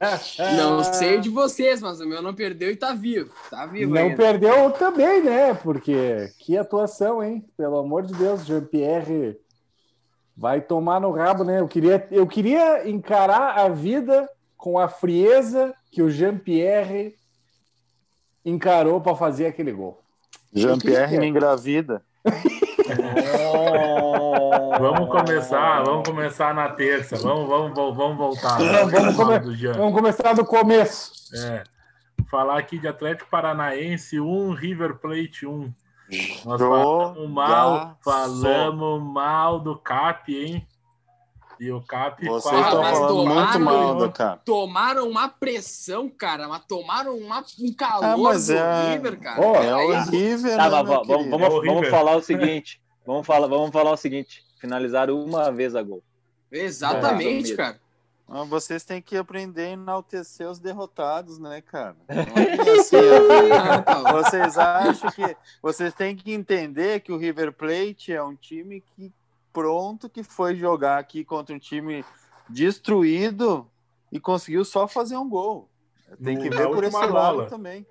É, não sei de vocês, mas o meu não perdeu e tá vivo. Tá vivo Não ainda. perdeu também, né? Porque que atuação, hein? Pelo amor de Deus, Jean-Pierre vai tomar no rabo, né? Eu queria, eu queria encarar a vida com a frieza que o Jean-Pierre encarou para fazer aquele gol. Jean-Pierre me engravida. Vamos começar, vamos começar na terça. Vamos, vamos, vamos, vamos voltar. Vamos come-. Vamos começar do começo. É. Falar aqui de Atlético Paranaense 1, River Plate 1. Nós Jogaço. falamos mal, falamos mal do Cap, hein? E o Cap Vocês quase- estão falando tomaram- muito mal do Cap. Tomaram uma pressão, cara, mas tomaram uma, um calor Ah, mas do é- River, cara. Ó, É Aí- horrível, Tá, né, vamos, vamos, É vamos falar o seguinte. Vamos falar, vamos falar o seguinte. Finalizar uma vez a gol. Exatamente, É. cara. Ah, Vocês têm que aprender a enaltecer os derrotados, né, cara? Não é assim, vocês acham que vocês têm que entender que o River Plate é um time que pronto que foi jogar aqui contra um time destruído e conseguiu só fazer um gol. Tem que na ver por esse última lado bola. também.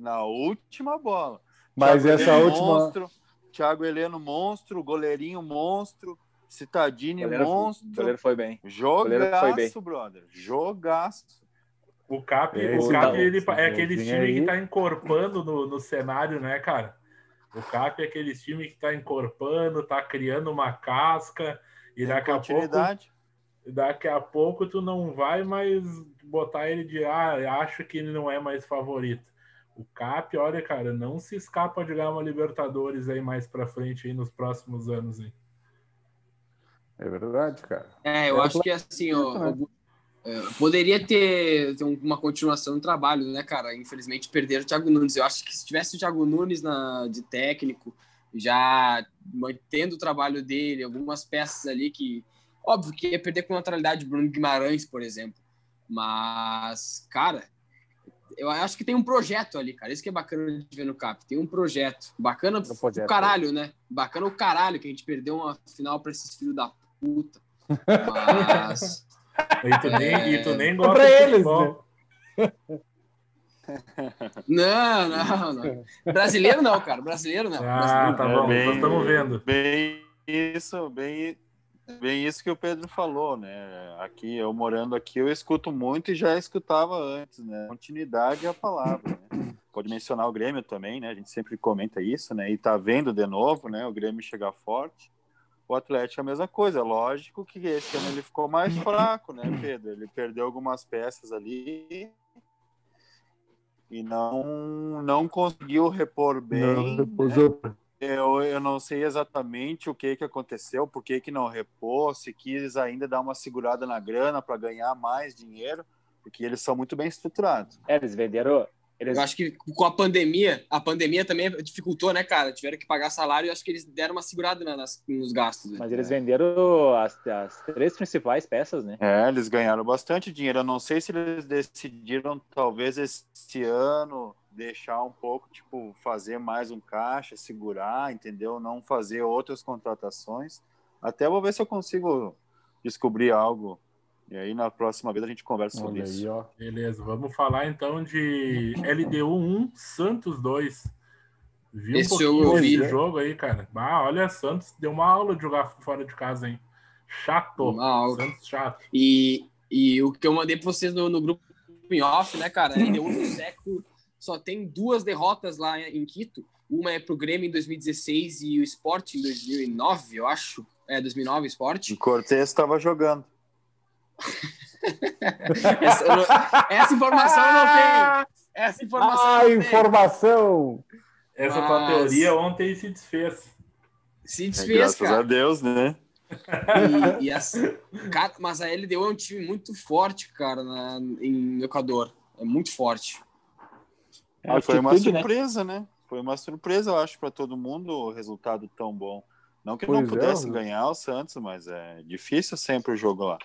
Na última bola. Mas Thiago essa última. monstro, Thiago Heleno monstro, goleirinho monstro, Citadini goleiro, monstro. o goleiro foi bem. goleiro foi bem. Jogaço, brother. Jogaço. O Cap, É, o Cap tá- ele, é aquele time aí. que tá encorpando no, no cenário, né, cara? O Cap é aquele time que tá encorpando, tá criando uma casca, e daqui a pouco daqui a pouco tu não vai mais botar ele de ah, acho que ele não é mais favorito. O Cap, olha, cara, não se escapa de ganhar uma Libertadores aí mais pra frente aí nos próximos anos aí. É verdade, cara. É, eu É, acho que assim, ó, o- é, poderia ter, ter uma continuação no trabalho, né, cara? Infelizmente perderam o Thiago Nunes. Eu acho que se tivesse o Thiago Nunes na, de técnico, já mantendo o trabalho dele, algumas peças ali que, óbvio que ia perder com naturalidade Bruno Guimarães, por exemplo. Mas, cara, eu acho que tem um projeto ali, cara. Isso que é bacana de ver no CAP. Tem um projeto. Bacana Um projeto. o caralho, né? Bacana o caralho que a gente perdeu uma final pra esses filhos da puta. Mas. E tu nem, É. e tu nem É gosta pra de eles, futebol. Não, não, não. Brasileiro não, cara. Brasileiro não. Ah, Brasileiro tá bom, bem- nós estamos vendo. Bem isso, bem, bem isso que o Pedro falou, né? Aqui, eu morando aqui, eu escuto muito e já escutava antes, né? Continuidade é a palavra, né? Pode mencionar o Grêmio também, né? A gente sempre comenta isso, né? E tá vendo de novo, né? O Grêmio chegar forte. O Atlético é a mesma coisa. Lógico que esse ano ele ficou mais fraco, né, Pedro? Ele perdeu algumas peças ali e não, não conseguiu repor bem. Não, depois né? eu- Eu, eu não sei exatamente o que, que aconteceu, por que, que não repôs, se quis ainda dar uma segurada na grana para ganhar mais dinheiro, porque eles são muito bem estruturados. É, eles venderam. Eles, Eu acho que com a pandemia, a pandemia também dificultou, né, cara? Tiveram que pagar salário e acho que eles deram uma segurada na- nas, nos gastos. né? mas eles venderam as, as três principais peças, né? É, eles ganharam bastante dinheiro. Eu não sei se eles decidiram, talvez, esse ano deixar um pouco, tipo, fazer mais um caixa, segurar, entendeu? Não fazer outras contratações. Até vou ver se eu consigo descobrir algo. E aí, na próxima vez, a gente conversa sobre aí, isso. ó. Beleza, vamos falar então de LDU 1, Santos 2. Viu Esse um jogo pouquinho eu vi, né? jogo aí, cara. Ah, olha, Santos deu uma aula de jogar fora de casa, hein? Chato. Uma aula. Santos chato. E, e o que eu mandei para vocês no, no grupo em off, né, cara? LDU no século só tem duas derrotas lá em Quito. Uma é pro Grêmio em 2016 e o Sport em 2009, eu acho. É, 2009 o Sport. O Cortez estava jogando. Essa, não- essa informação eu não tenho. Essa informação Ah, eu não tenho. informação! Essa tua Mas- teoria ontem se desfez. Se É, desfez, graças cara. a Deus, né? E, e assim, cara, mas a LDU é um time muito forte, cara, na, em Equador. É muito forte. É, foi uma né? surpresa, né? Foi uma surpresa, eu acho, para todo mundo o resultado tão bom. Não que não Pois é, pudesse né? ganhar o Santos, mas é difícil sempre o jogo lá.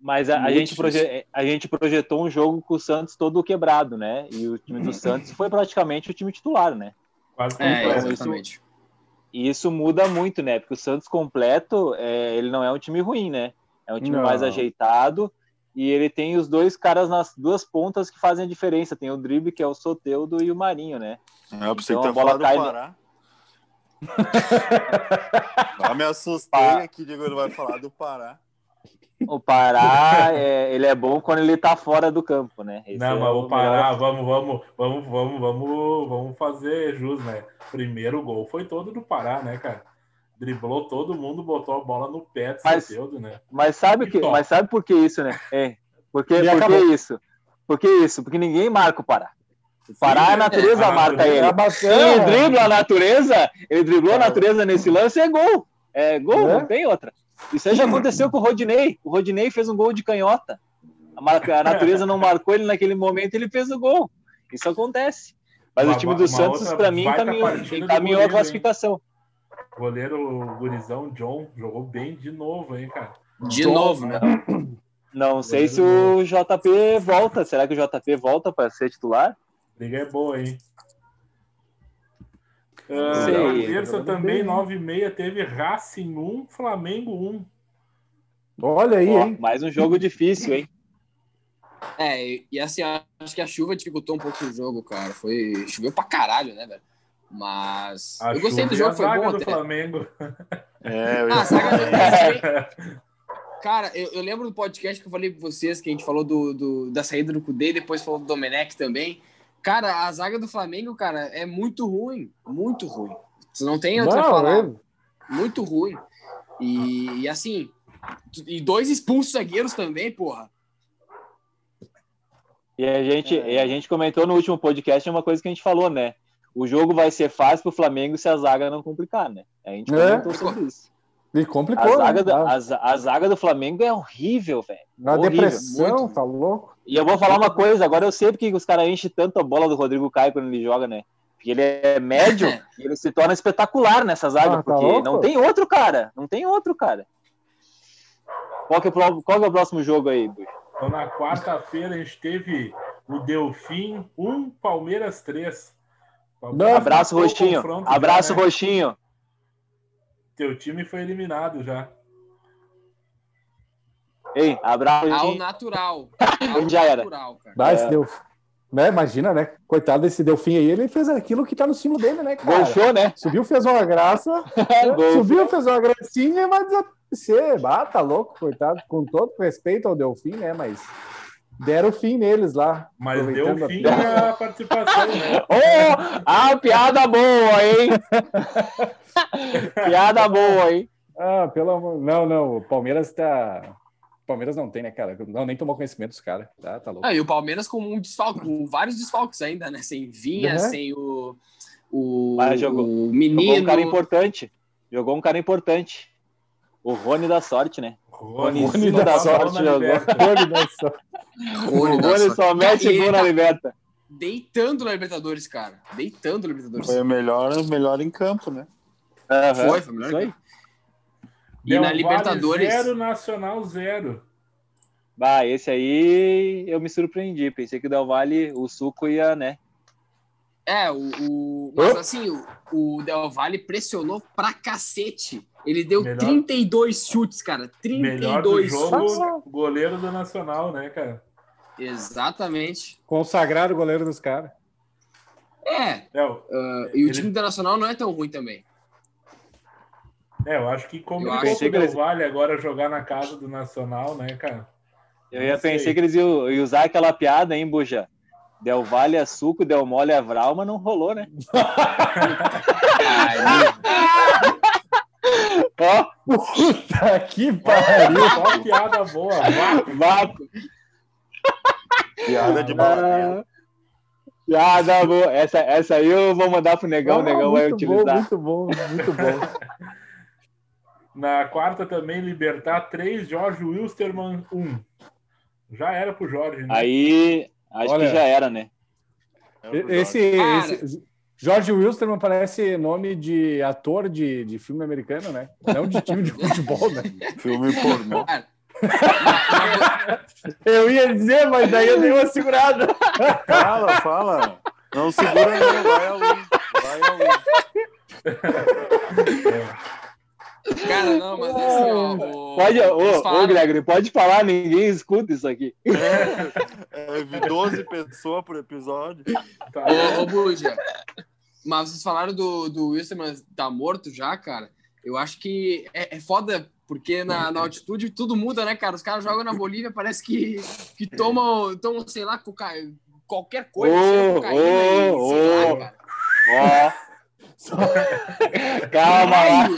Mas a, a gente a gente projetou um jogo com o Santos todo quebrado, né? E o time do Santos foi praticamente o time titular, né? Quase É, Então, exatamente. E isso muda muito, né? Porque o Santos completo, é, ele não é um time ruim, né? É um time Não. mais ajeitado e ele tem os dois caras nas duas pontas que fazem a diferença. Tem o drible, que é o Soteudo, e o Marinho, né? Eu pensei Então, que a bola cai Pará. Ah, me assustei Pá. aqui, digo, ele vai falar do Pará. O Pará, é, ele é bom quando ele tá fora do campo, né? Esse Não, é mas o vou parar, melhor. vamos, vamos, vamos, vamos, vamos, vamos fazer jus, né? Primeiro gol foi todo do Pará, né, cara? Driblou todo mundo, botou a bola no pé do Mas- Soteldo, né? Mas sabe, que, mas sabe por que isso, né? É. Porque, E por que acabou. isso? Por que isso? Porque ninguém marca o Pará. O Pará, Sim, a natureza a marca ele. É. Quem dribla a natureza, ele driblou a natureza nesse lance, é gol. É gol, É. não tem outra. Isso aí já aconteceu com o Rodinei. O Rodinei fez um gol de canhota. A, mar- a natureza não marcou ele naquele momento, ele fez o gol. Isso acontece. Mas Uma- o time do Santos, para mim, encaminhou, encaminhou a goleiro, hein? Goleiro Gurizão John jogou bem de novo, hein, cara? De Tom, novo, né? Não sei se o JP volta. Será que o JP volta para ser titular? Liga é boa, hein? Sei. na terça também, bem. 9 e meia, teve Racing 1, Flamengo 1. Olha aí, Ó, hein? mais um jogo difícil, hein? É, e, e assim, acho que a chuva dificultou um pouco o jogo, cara. Foi. Choveu pra caralho, né, velho? Mas. A eu gostei do jogo, foi zaga bom do até. Flamengo. É, eu Ah, ia a zaga falar. do Cara, eu, eu lembro do podcast que eu falei pra vocês, que a gente falou do, do- da saída do Cudê, depois falou do Domenech também. Cara, a zaga do Flamengo, cara, é muito ruim. Muito ruim. Você não tem outra Não, palavra. é- Muito ruim. E, e assim, e dois expulsos zagueiros também, porra. E a gente, e a gente comentou no último podcast uma coisa que a gente falou, né? O jogo vai ser fácil pro Flamengo se a zaga não complicar, né? A gente É. comentou sobre isso. E A complicou, zaga, né? do, A, a, a zaga do Flamengo é horrível, velho. na horrível, depressão, muito. tá louco? E eu vou falar uma coisa, agora eu sei porque os caras enchem tanto a bola do Rodrigo Caio quando ele joga, né? Porque ele é médio e ele se torna espetacular nessa zaga, Ah, tá porque louco? não tem outro cara, não tem outro cara. Qual que é o, qual que é o próximo jogo aí, Buxa? Então, na quarta-feira, a gente teve o Delfim 1, Palmeiras 3. Não. Abraço, matou o Roxinho. Abraço, já, né? Roxinho. Teu time foi eliminado já. Ei, abraço, Ao natural. Ao Já era. natural, cara. Esse É. Delfim. Né? Imagina, né? Coitado desse Delfim aí, ele fez aquilo que tá no cimo dele, né, cara? Golfou, né? Subiu, fez uma graça. Subiu, fez uma gracinha, mas desaparecer. Ah, tá louco, coitado. Com todo respeito ao Delfim, né? Mas deram fim neles lá. Mas deu aproveitando a- fim a participação, né? Ô, ah, piada boa, hein? piada boa, hein? Ah, pelo amor. Não, não. O Palmeiras tá. Palmeiras não tem, né, cara? Não, nem tomou conhecimento dos caras. Tá, tá louco. Ah, e o Palmeiras com um desfalque, com vários desfalques ainda, né? Sem Vinha, Uhum. sem o, o, Mas jogou- o Jogou um menino. cara importante. Jogou um cara importante. O Rony da sorte, né? Rony, Rony da da sorte sorte jogou. Olha, nossa. Rony o da Rony sorte. só mete gol na liberta. Deitando na Libertadores, cara. Deitando na Libertadores. Foi o melhor, melhor em campo, né? Aham. Foi, foi melhor aí. E Del na Libertadores. Zero, Nacional 0. Bah, esse aí eu me surpreendi. Pensei que o Del Valle, o suco ia, né? É, o, o- mas assim, o, o Del Valle pressionou pra cacete. Ele deu Melhor- 32 chutes, cara. Melhor do 32 jogo, chutes. goleiro do Nacional, né, cara? Exatamente. Consagraram o goleiro dos caras. É, É, o- ah, e o Ele- time internacional não é tão ruim também. é, eu acho que Eu complicou acho que eles- Del Valle agora jogar na casa do Nacional, né, cara? Eu ia pensei que eles iam, iam usar aquela piada, hein, Buja? Del Valle é suco, Del Mole é vral, mas não rolou, né? Ó, Puta que pariu. Só piada boa. vá. vá. Piada de baladeiro. Ah, Piada boa. Essa, essa aí eu vou mandar pro Negão, o Ah, Negão vai utilizar. muito bom, muito bom. Na quarta também, Libertar 3, Jorge Wilstermann 1. Já era pro Jorge, né? Aí, acho Olha. que já era, né? É o Esse, esse George Wilstermann parece nome de ator de, de filme americano, né? Não de time de futebol, né? Filme pornô. Eu ia dizer, mas daí eu dei uma segurada. Fala, fala. Não segura não, vai ao. Vai ao. cara, não, mas assim, ó, o- Pode, ô, ô, Gregory, pode falar, ninguém escuta isso aqui. É, 12 pessoas por episódio. Tá. Ô, ô Buja, mas vocês falaram do, do Wilstermann tá morto já, cara. Eu acho que é, é foda, porque na, na altitude tudo muda, né, cara? Os caras jogam na Bolívia, parece que, que tomam, tomam, sei lá, coca... qualquer coisa, Ô, cheira cocaína e lá. Ó. Calma lá.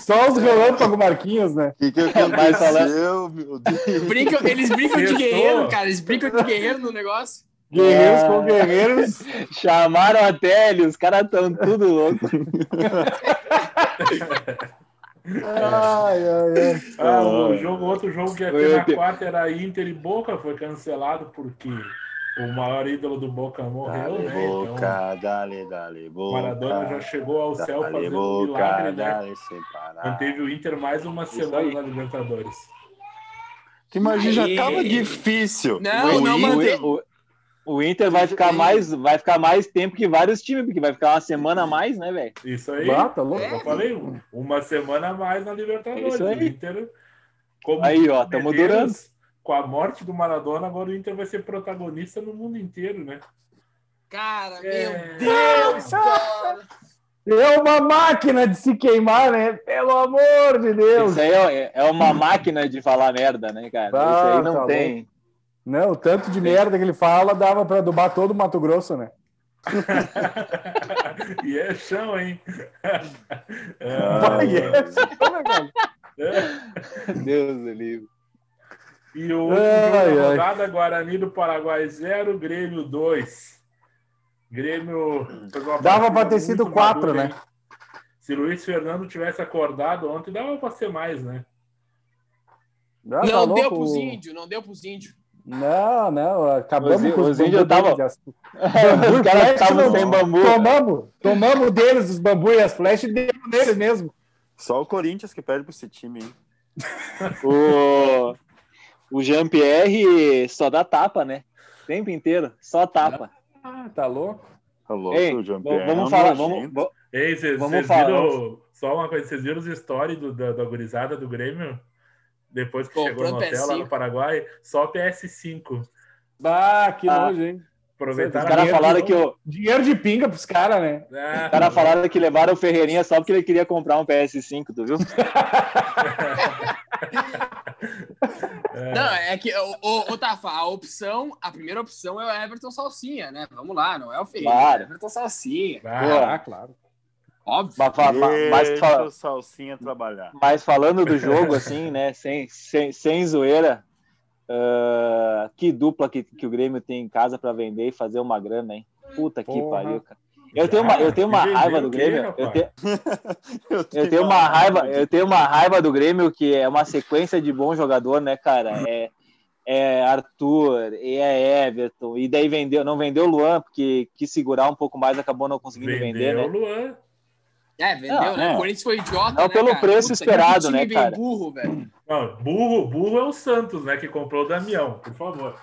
Só os relâmpagos Marquinhos, né? O que, que aconteceu, meu Deus? Brincam, eles brincam de guerreiro, cara. Eles brincam de guerreiro no negócio. Guerreiros Ah. com guerreiros. Chamaram a tele, os caras estão tudo loucos. Ai, ai, ai. Ah, o jogo, outro jogo que ia Foi ter na quarta era Inter e Boca, foi cancelado porque o maior ídolo do Boca morreu, Dale né? Então, boca, dale, dale boca. Maradona já chegou ao céu dale fazendo um boca, milagre, né? dale sem parar. Manteve o Inter mais uma Isso semana aí. na Libertadores. Imagina, Aí. já tava difícil. Não, o, não, o- o- o Inter vai ficar mais, vai ficar mais tempo que vários times, porque vai ficar uma semana a mais, né, velho? Isso aí. Bah, tá louco. Eu falei, um- uma semana a mais na Libertadores. Isso aí. O Inter, como Aí, ó, tamo durando. Com a morte do Maradona, agora o Inter vai ser protagonista no mundo inteiro, né? Cara, É. meu Deus, cara. É uma máquina de se queimar, né? Pelo amor de Deus. Isso aí é, é uma máquina de falar merda, né, cara? Ah, Isso aí não tá tem. Não, o tanto de merda que ele fala dava pra adubar todo o Mato Grosso, né? e é chão, hein? Vai, é. É. Deus do livre. E o último Ai, jogo da ai. rodada, Guarani do Paraguai 0, Grêmio 2. Grêmio. Dava pra ter sido quatro, madura, né? hein? Se Luiz Fernando tivesse acordado ontem, dava pra ser mais, né? Tá Não deu louco? pros índios, não deu pros índios. Não, não, acabamos Os- com os os índios tava- Os caras estavam não- sem bambu. Tomamos, tomamos deles os bambu e as flechas e demos neles mesmo. Só o Corinthians que perde pra esse time, hein? O, o Jean-Pierre só dá tapa, né? O tempo inteiro, só tapa. Ah, tá louco? Tá louco, Ei, o Jean-Pierre vamos falar, vamos, Ei, vocês Vamos vocês falar, viram. Só uma coisa, vocês viram os stories do, da, da gurizada do Grêmio? Depois que chegou no hotel lá PS5. no Paraguai, só PS5. Ah, que Ah. nojo, hein? Aproveitaram os caras falaram que o, Dinheiro de pinga pros caras, né? Ah, os cara falaram que levaram o Ferreirinha só porque ele queria comprar um PS5, tu viu? é. Não, é que, ô, ô, ô, Tafa, a opção, a primeira opção é o Everton Salsinha, né? Vamos lá, não é o Ferreira, Claro. é o Everton Salsinha. Ah, claro. Óbvio. Mas, mas o Salsinha trabalhar. mas falando do jogo, assim, né? Sem, sem, sem zoeira, ah, que dupla que, que o Grêmio tem em casa pra vender e fazer uma grana, hein? Puta que Porra. pariu, cara. Eu tenho uma, eu tenho uma Vendeu raiva do Grêmio. Eu tenho, eu tenho uma raiva, eu tenho uma raiva do Grêmio que é uma sequência de bom jogador, né, cara? É, é Arthur, e é Everton, e daí vendeu, não vendeu o Luan, porque quis segurar um pouco mais, acabou não conseguindo vender, vendeu o né? Luan. É, vendeu, Não, né? é. O Corinthians foi idiota, Não né, pelo cara? preço Puta, esperado, né, cara? burro, velho. Não, burro, burro é o Santos, né? Que comprou o Damião, por favor.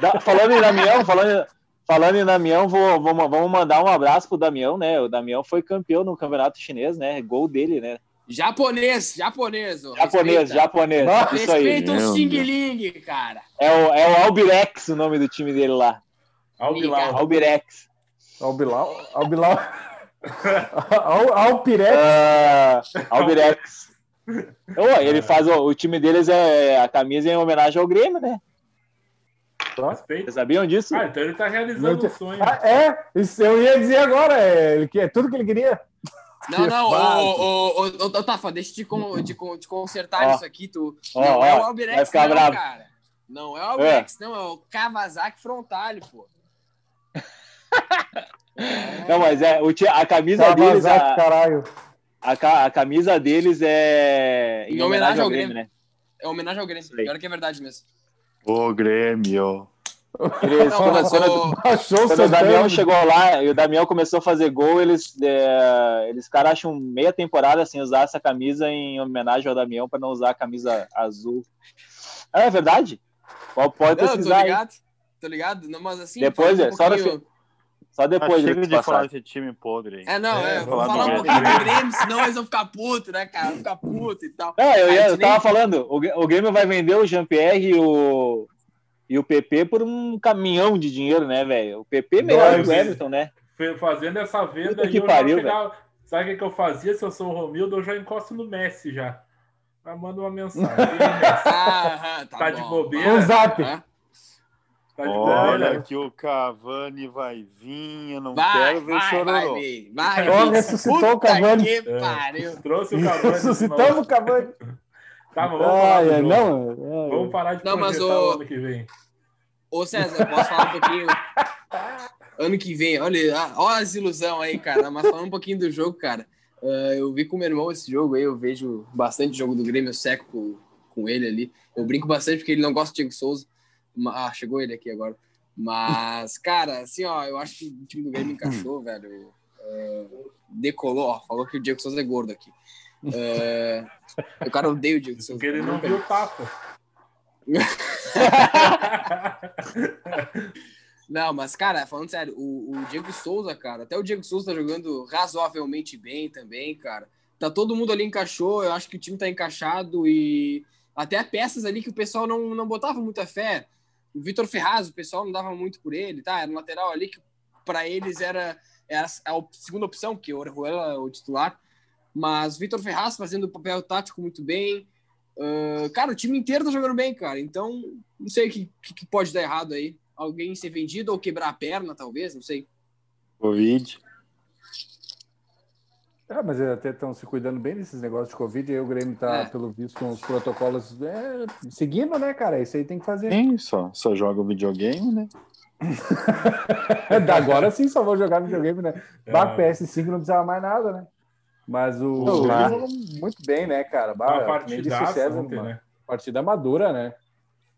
Da- falando em Damião, falando, falando em Damião, vou, vou- vamos mandar um abraço pro Damião, né? O Damião foi campeão no campeonato chinês, né? Gol dele, né? Japonês, japonês. ô, Japonês, respeita. japonês. Ah, Isso aí. Respeita o Xing. Ling, cara. É o, é o Albirex o nome do time dele lá. Albilau. Albirex. Ao Bilal. Ao Bilal. ao, ao Pirex. Ah, Albirex. Ô, ele faz o, o time deles é a camisa em homenagem ao Grêmio, né? Respeito. Vocês sabiam disso? Ah, então ele tá realizando Meu o sonho. Ah, é, isso eu ia dizer agora. É, ele que- é tudo que ele queria. Não, não, ô, Tafa, deixa eu te, con- de, con- de consertar Ó. isso aqui. Tu, Ó, não é o vai Albirex, ficar não, bravo. cara. Não é o Albirex, não, é o Kawasaki Frontale, pô. Não, mas é, o, a camisa Kawasaki, deles, a, caralho. a, ca- a camisa deles é em, homenagem ao Grêmio, né? É homenagem ao Grêmio. Pior que é verdade mesmo. O Grêmio. Eles, Não, quando, quando- o- quando Damião Santana. chegou lá e o Damião começou a fazer gol, eles, é, eles cara acham meia temporada sem usar essa camisa em homenagem ao Damião para não usar a camisa azul. Ah, é verdade? Pode, pode Não, tô pesquisar. aí. ligado. Tô ligado. Não, mas assim. Depois, falando é, só no Só Ah, depois chega eles de falar desse time podre aí. É, não, É, é, vamos vamos falar falar um pouquinho do Grêmio, senão eles vão ficar putos, né, cara? Vão ficar putos e tal. Não, eu, ia- A eu gente tava nem- falando, o, o Grêmio vai vender o Jean-Pierre e o, e o PP por um caminhão de dinheiro, né, velho? O PP é melhor que o. Everton, né? Fazendo essa venda aí, que eu pariu. Sabe o que, que eu fazia se eu sou o Romildo? Eu já encosto no Messi já. Já mando uma mensagem. E? Ah, tá, Tá de bom. bobeira? Um zap. Hã? Tá de Olha que o Cavani vai vir, eu não Vai, quero ver vai, vai, chororô. vir, vai. Ó, vir. ressuscitou o Cavani. que É. pariu. Trouxe o Cavani. Ressuscitamos o Cavani. Tá, mas vamos do ai, jogo. não. ai. Vamos parar de Não, mas o- ano que vem. Ô César, eu posso falar um pouquinho? Ano que vem, olha, ah, olha as ilusão aí, cara. Mas falando um pouquinho do jogo, cara. Uh, eu vi com o meu irmão esse jogo aí, eu vejo bastante jogo do Grêmio, eu seco com, com ele ali. Eu brinco bastante porque ele não gosta de Diego Souza. Ah, chegou ele aqui agora. Mas, cara, assim, ó, eu acho que o time do Grêmio encaixou, velho. Uh, decolou, ó, falou que o Diego Souza é gordo aqui. Uh, o cara odeia o Diego Souza. Porque ele não viu o papo. Não, mas, cara, falando sério, o, o, Diego Souza, cara, até o Diego Souza tá jogando razoavelmente bem também, cara. Tá todo mundo ali encaixou, eu acho que o time tá encaixado e até peças ali que o pessoal não, não botava muita fé. O Vitor Ferraz, o pessoal não dava muito por ele, tá? Era um lateral ali que para eles era, era a segunda opção, porque o Orejuela é o titular. Mas Vitor Ferraz fazendo o papel tático muito bem. Uh, cara, o time inteiro tá jogando bem, cara. Então, não sei o que, que pode dar errado aí alguém ser vendido ou quebrar a perna, talvez, não sei. Covid. Ah, mas até estão se cuidando bem desses negócios de Covid, e aí o Grêmio tá, é. pelo visto, com os protocolos é, seguindo, né, cara? Isso aí tem que fazer. Sim, só, só joga o videogame, né? Agora sim só vou jogar videogame, né? É. Bah, PS5 não precisava mais nada, né? Mas o, o Grêmio jogou muito bem, né, cara? Bah, uma partida César, ontem, né? Partida madura, né?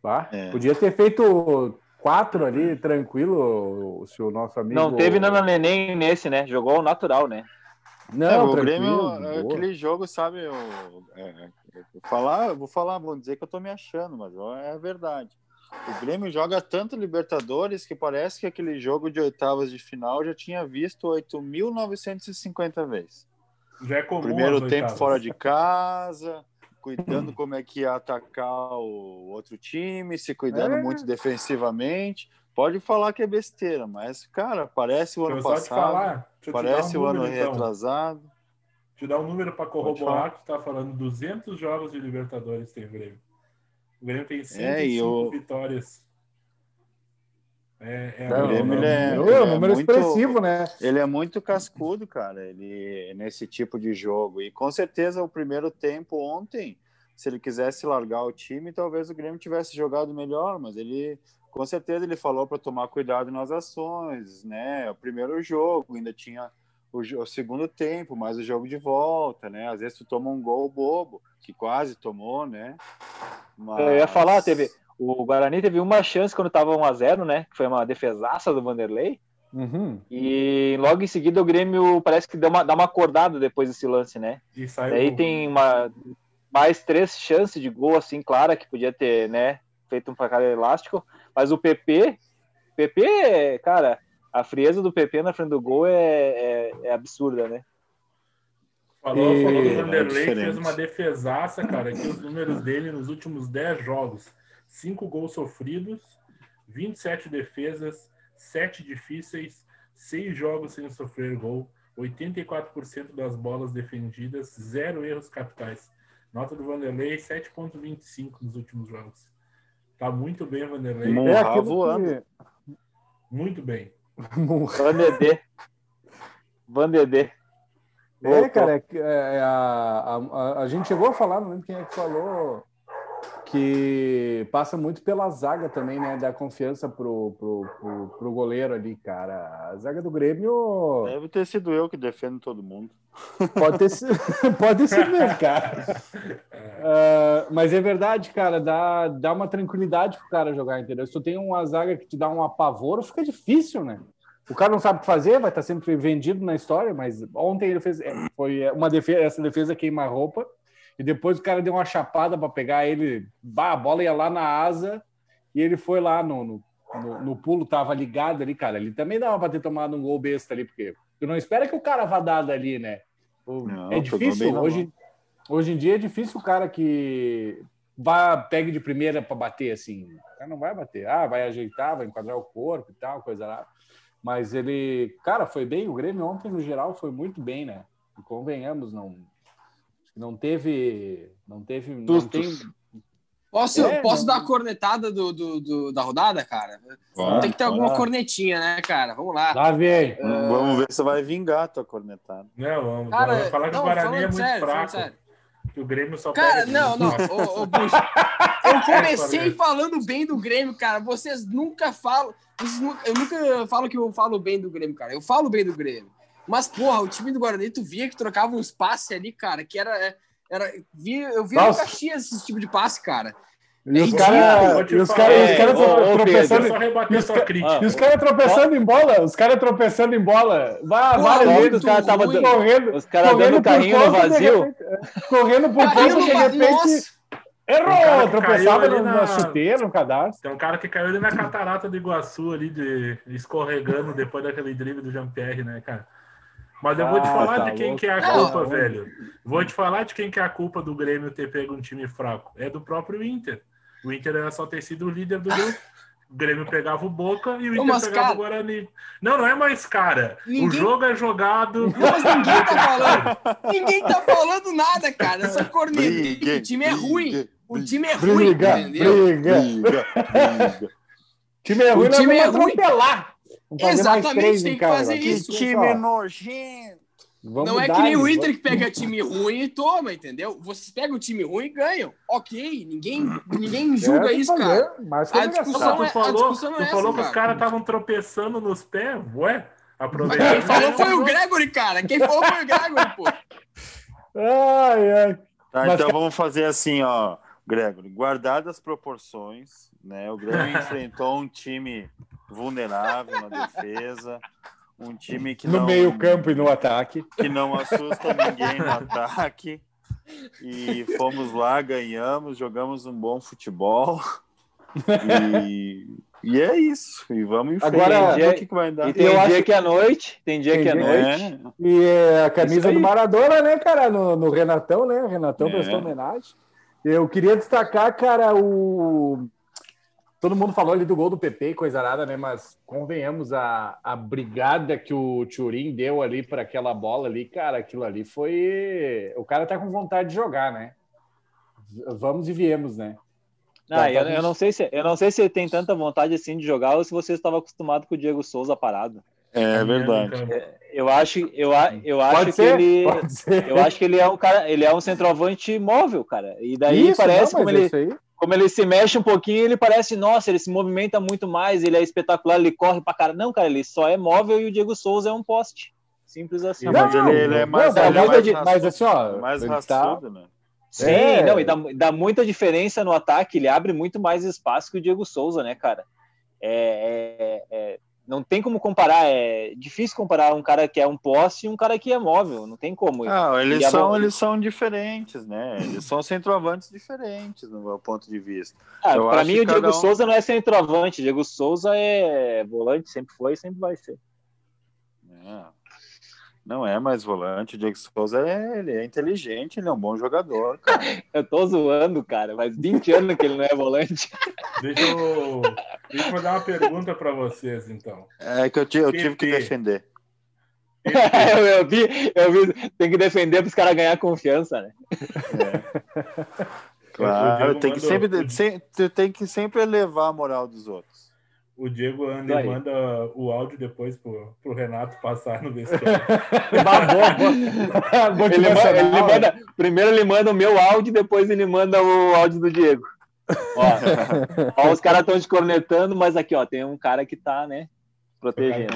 Bah, é. Podia ter feito quatro ali, tranquilo, se o nosso amigo. Não teve Nana Neném nesse, né? Jogou natural, né? Não, é, o Grêmio, aquele jogo, sabe? Eu, é, eu falar, eu vou falar, vou dizer que eu tô me achando, mas é a verdade. O Grêmio joga tanto Libertadores que parece que aquele jogo de oitavas de final já tinha visto 8.950 vezes. Já é comum Primeiro tempo oitavas. fora de casa, cuidando como é que ia atacar o outro time, se cuidando é. muito defensivamente. Pode falar que é besteira, mas, cara, parece o ano passado. Falar, parece um o número, ano então. retrasado. Te dar um número para corroborar que está falando 200 jogos de Libertadores tem o Grêmio. O Grêmio tem 105 é, eu... vitórias. É, é, não, é, é número muito, expressivo, né? Ele é muito cascudo, cara, ele nesse tipo de jogo. E com certeza o primeiro tempo ontem, se ele quisesse largar o time, talvez o Grêmio tivesse jogado melhor, mas ele com certeza ele falou para tomar cuidado nas ações, né? O primeiro jogo ainda tinha o, o, segundo tempo, mais o jogo de volta, né? Às vezes tu toma um gol bobo, que quase tomou, né? Mas... Eu ia falar, teve o Guarani teve uma chance quando estava 1x0, né? Que foi uma defesaça do Vanderlei. Uhum. E logo em seguida o Grêmio parece que deu uma, dá uma acordada depois desse lance, né? E Daí tem uma, mais três chances de gol, assim, clara, que podia ter, né? Feito um placar elástico. Mas o PP, PP, cara, a frieza do PP na frente do gol é, é, é absurda, né? Falou, e... falou do Vanderlei, é fez uma defesaça, cara, que os números dele nos últimos 10 jogos 5 gols sofridos, 27 defesas, 7 difíceis, 6 jogos sem sofrer gol, 84% das bolas defendidas, 0 erros capitais. Nota do Vanderlei 7.25 nos últimos jogos. Tá muito bem, Vanderlei. É voando. Que... Muito bem. Vandedê. Vandedê. É, cara, é, é, a, a, a, gente chegou a falar, não lembro quem é que falou, que passa muito pela zaga também, né? Dar confiança pro, pro, pro, pro, goleiro ali, cara. A zaga do Grêmio. Deve ter sido eu que defendo todo mundo. Pode ter sido, pode ser mesmo, cara. Uh, mas é verdade, cara, dá, dá uma tranquilidade pro cara jogar, entendeu? Se tu tem uma zaga que te dá um apavoro, fica difícil, né? O cara não sabe o que fazer, vai estar sempre vendido na história, mas ontem ele fez. Foi uma defesa, essa defesa queima-roupa e depois o cara deu uma chapada para pegar ele, bah, a bola ia lá na asa e ele foi lá no, no, no, no pulo, tava ligado ali, cara. Ele também dava para ter tomado um gol besta ali, porque tu não espera que o cara vá dar dali, né? Não, é difícil, hoje, hoje em dia é difícil o cara que vá, pegue de primeira para bater assim. O cara não vai bater, ah, vai ajeitar, vai enquadrar o corpo e tal, coisa lá. Mas ele, cara, foi bem. O Grêmio ontem, no geral, foi muito bem, né? Convenhamos, não não teve. Não teve. Não tem... Posso, é, posso não... dar a cornetada do, do, do, da rodada, cara? Ah, tem que ter alguma cornetinha, né, cara? Vamos lá. Lá vem. Uh... Vamos ver se vai vingar a tua cornetada. Não, vamos. Cara, vamos falar que não, o Guarani é muito sério, fraco. Que o Grêmio só Cara, não, não. ô, ô, Buxa, Eu comecei falando bem do Grêmio, cara. Vocês nunca falam. vocês nunca- eu nunca falo que eu falo bem do Grêmio, cara. Eu falo bem do Grêmio. Mas, porra, o time do Guarani, tu via que trocava uns passes ali, cara, que era. era vi, eu vi no Nossa. Caxias esse tipo de passe, cara. E os caras os caras- É, Pedro, tropeçando. E os caras tropeçando em bola, os caras tropeçando em bola. Vá, várias vezes os caras tava ruim. correndo. Os caras correndo dando por carrinho no vazio. repente- é, correndo por conta, no de repente. Um cara Errou! Tropeçava ali no- na- na chuteira, no cadastro. Tem um cara que caiu ali na catarata do Iguaçu, ali, de, escorregando depois daquele drible do Jean-Pierre, né, cara? Mas eu vou te Ah, falar tá de quem louco. que é a Não. culpa, velho. Vou te falar de quem que é a culpa do Grêmio ter pego um time fraco. É do próprio Inter. O Inter era só ter sido o líder do grupo. O Grêmio pegava o Boca e o Inter mas, pegava cara- o Guarani. Não, não é mais cara. O Ninguém- jogo é jogado. Não, mas ninguém tá falando. Ninguém tá falando nada, cara. Essa corneta. O time é ruim. O time é ruim, Briga, entendeu? briga. Briga, briga. time é ruim, O time é ruim. atropelar. Vamos fazer mais Exatamente, três tem em que fazer Que isso. time nojento. Vamos não é que nem o vamos- Inter que pega time ruim e toma, entendeu? Vocês pegam o time ruim e ganham. Ok, ninguém, ninguém julga É, isso, que cara. fazer, mais que A discussão tu é- a falou, discussão não é tu essa, falou que os cara. caras estavam tropeçando nos pés. Ué, Mas aproveitar. quem falou foi o Gregory, cara. Quem falou foi o Gregory, pô. Ai, ai. Tá, Mas, então vamos fazer assim, ó, Gregory. Guardadas as proporções, né? O Grêmio enfrentou um time vulnerável na defesa, um time que No não, meio-campo e no ataque. que não assusta ninguém no ataque. E fomos lá, ganhamos, jogamos um bom futebol. E, e é isso. E vamos em frente. Agora- ver o que, que vai dar. E tem Eu dia acho- que é noite, tem dia Tem que é dia- noite. É, E é, a camisa do Maradona, né, cara? No, no Renatão, né? O Renatão É. prestou homenagem. Eu queria destacar, cara, o. Todo mundo falou ali do gol do PP e coisa nada, né? Mas convenhamos, a, a brigada que o Turim deu ali para aquela bola ali, cara, aquilo ali foi. O cara tá com vontade de jogar, né? Vamos e viemos, né? Ah, eu, eu não sei se eu não sei se ele tem tanta vontade assim de jogar ou se você estava acostumado com o Diego Souza parado. é verdade. Eu acho, eu, a- eu acho Pode que ser, ele, eu acho que ele é um cara, ele é um centroavante móvel, cara. E daí Isso, parece não, como ele, isso aí. Como ele se mexe um pouquinho, ele parece, nossa, ele se movimenta muito mais, ele é espetacular, ele corre pra cara. Não, cara, ele só é móvel e o Diego Souza é um poste. Simples assim. Não, mas ele- ele é mais- ele é mas, mais mas raçudo, assim, ó, Mais tá- raçudo, né? Sim, É. não, e dá, dá muita diferença no ataque, ele abre muito mais espaço que o Diego Souza, né, cara? É, é- é- não tem como comparar, é difícil comparar um cara que é um poste e um cara que é móvel, não tem como. Ah, eles E a são, eles são diferentes, né? Eles são centroavantes diferentes, no meu ponto de vista. Ah, acho mim, o Diego um- Souza não é centroavante, Diego Souza é volante, sempre foi e sempre vai ser. É. Não é mais volante, o Diego Souza é, ele é inteligente, ele é um bom jogador. cara. Eu tô zoando, cara, faz 20 anos que ele não é volante. Deixa eu, deixa eu mandar uma pergunta para vocês, então. É que eu, eu tive que defender. eu, eu vi, eu vi, tem que defender pros caras ganhar confiança, né? Claro, Diego tem que, sempre, tem que sempre elevar a moral dos outros. O Diego Ander manda o áudio depois pro, pro Renato passar no vestiário. Boa. Ele, ma- Motivacional, ele manda, primeiro ele manda o meu áudio, depois ele manda o áudio do Diego. Ó, ó, os caras estão te cornetando, mas aqui, ó, tem um cara que tá, né, protegendo.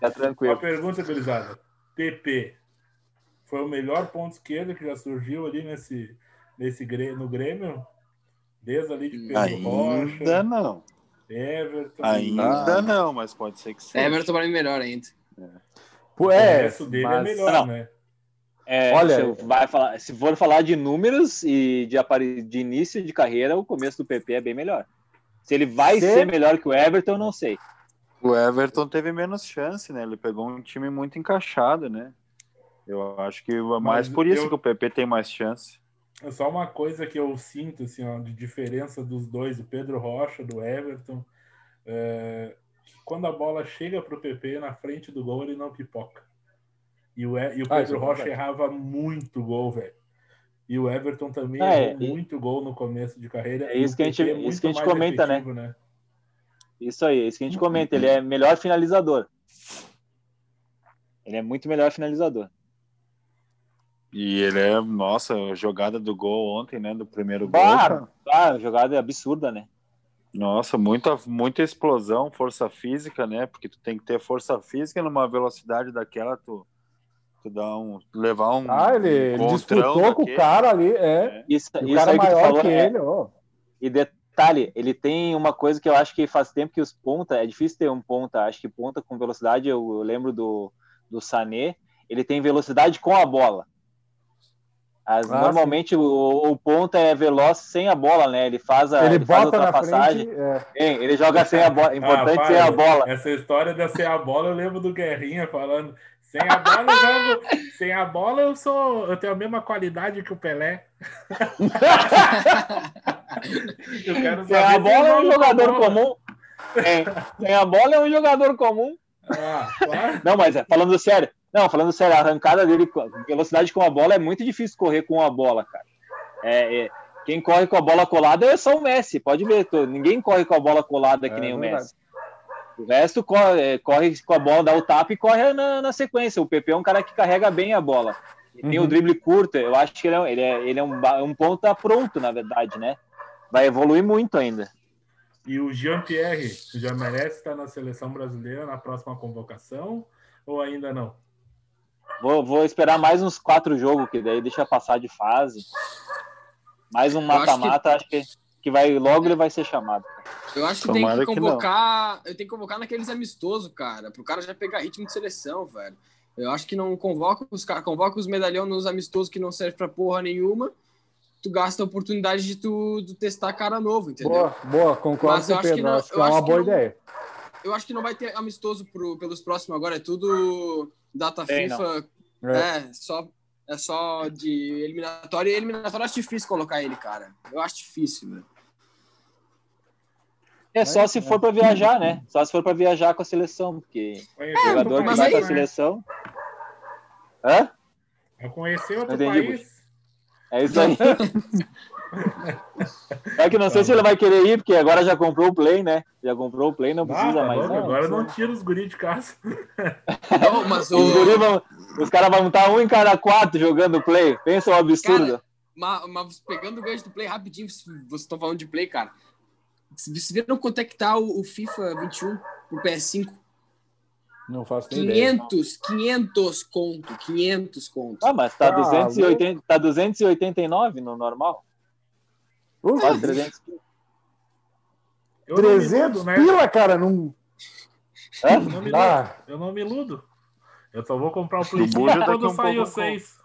Tá Uma tranquilo. pergunta, Berizada. PP foi o melhor ponto esquerdo que já surgiu ali nesse, nesse no Grêmio? Desde ali de Pedro Ainda Rocha, não. Everton. Ainda não, mas pode ser que seja. É, Everton pra mim melhor ainda. Pô, o é, resto dele é mas- melhor, Não. né? É, Olha- se, vai falar, se for falar de números e de, apare- de início de carreira, o começo do PP é bem melhor. Se ele vai Se- ser melhor que o Everton, eu não sei. O Everton teve menos chance, né? Ele pegou um time muito encaixado, né? Eu acho que é mais Mas por isso eu- que o PP tem mais chance. É só uma coisa que eu sinto, assim, ó, de diferença dos dois, do Pedro Rocha, do Everton, é, que quando a bola chega pro PP na frente do gol, ele não pipoca. E o, E- o Ah, Pedro é Rocha errava muito gol, velho. E o Everton também É, errou e- muito gol no começo de carreira. É isso o que a gente- PP é isso muito que a gente comenta, né? efetivo, Isso aí, é isso que a gente comenta. Ele é melhor finalizador. Ele é muito melhor finalizador. E ele é, nossa, jogada do gol ontem, né? Do primeiro gol. Bah, bah, jogada absurda, né? Nossa, muita, muita explosão, força física, né? Porque tu tem que ter força física numa velocidade daquela, tu, tu dá um. levar um. Ah, ele, ele encontrão disputou com o daquele. cara ali, é. Isso, E o isso cara aí que tu maior falou, que é- ele, ó. E detalhe, ele tem uma coisa que eu acho que faz tempo que os ponta, é difícil ter um ponta, acho que ponta com velocidade, eu, eu lembro do, do Sané, ele tem velocidade com a bola. As- Ah, normalmente o, o ponta é veloz sem a bola, né? Ele faz a, Ele ele faz a bota na ultrapassagem, frente. é. Hein, ele joga sem a bola, é importante Ah, sem a bola. Essa história de ser a bola, eu lembro do Guerrinha falando. Sem a bola eu jogo. Sem a bola eu sou. Eu tenho a mesma qualidade que o Pelé. eu quero Sem a bola é um a jogador bola. comum. Sem a bola é um jogador comum. Ah, claro. Não, mas é, falando sério, não, falando sério, a arrancada dele, velocidade com a bola é muito difícil correr com a bola, cara. É, é, quem corre com a bola colada é só o Messi, pode ver, tô- ninguém corre com a bola colada que É nem o. Messi. O resto corre, é, corre com a bola, dá o tapa e corre na, na sequência. O PP é um cara que carrega bem a bola. Ele tem Uhum. o drible curto, eu acho que ele é, ele é, ele é um, um ponta pronto, na verdade, né? Vai evoluir muito ainda. E o Jean-Pierre já merece estar na seleção brasileira na próxima convocação ou ainda não? Vou, vou esperar mais uns quatro jogos, que daí deixa passar de fase. Mais um Eu acho que- mata-mata, acho que, que vai, logo ele vai ser chamado. Eu acho que tem Tomara que que não. convocar. eu tenho que convocar naqueles amistosos, cara. Pro cara já pegar ritmo de seleção, velho. Eu acho que não convoca os caras, convoca os medalhão nos amistosos que não serve pra porra nenhuma. Tu gasta a oportunidade de tu, tu testar cara novo, entendeu? Boa, boa, concordo Mas eu com o acho que Pedro. não- acho que eu é uma acho que boa não- ideia. Eu acho que não vai ter amistoso pro, pelos próximos agora, é tudo data Tem, FIFA. É. É, só, é só de eliminatória. E eliminatória eu acho difícil colocar ele, cara. Eu acho difícil, velho. É só se for para viajar, né? Só se for para viajar com a seleção, porque o jogador que vai com a né? seleção. Hã? É conhecer outro país. É isso aí. Só que não sei se ele vai querer ir, porque agora já comprou o Play, né? Já comprou o Play, não Ah, precisa tá mais. louco, Não. agora não tira os guris de casa. Não, mas o. Os, guri vão- os caras vão estar um em cada quatro jogando Play. Pensa um absurdo. Cara, Mas, mas pegando o gancho do Play rapidinho, vocês estão falando de Play, cara. Vocês viram quanto é que tá o, o FIFA 21 pro PS5? Não faço nem ideia. 500, 500 conto, 500 conto. Ah, mas tá, Ah, 280, tá 289 no normal. Uh, Quase 300. Eu não me 300 iludo, né? pila, cara. Não... Hã? Eu não me iludo. Ah, Eu não me iludo. Eu só vou comprar o Play O Buja 5 daqui quando um sair o pouco 6.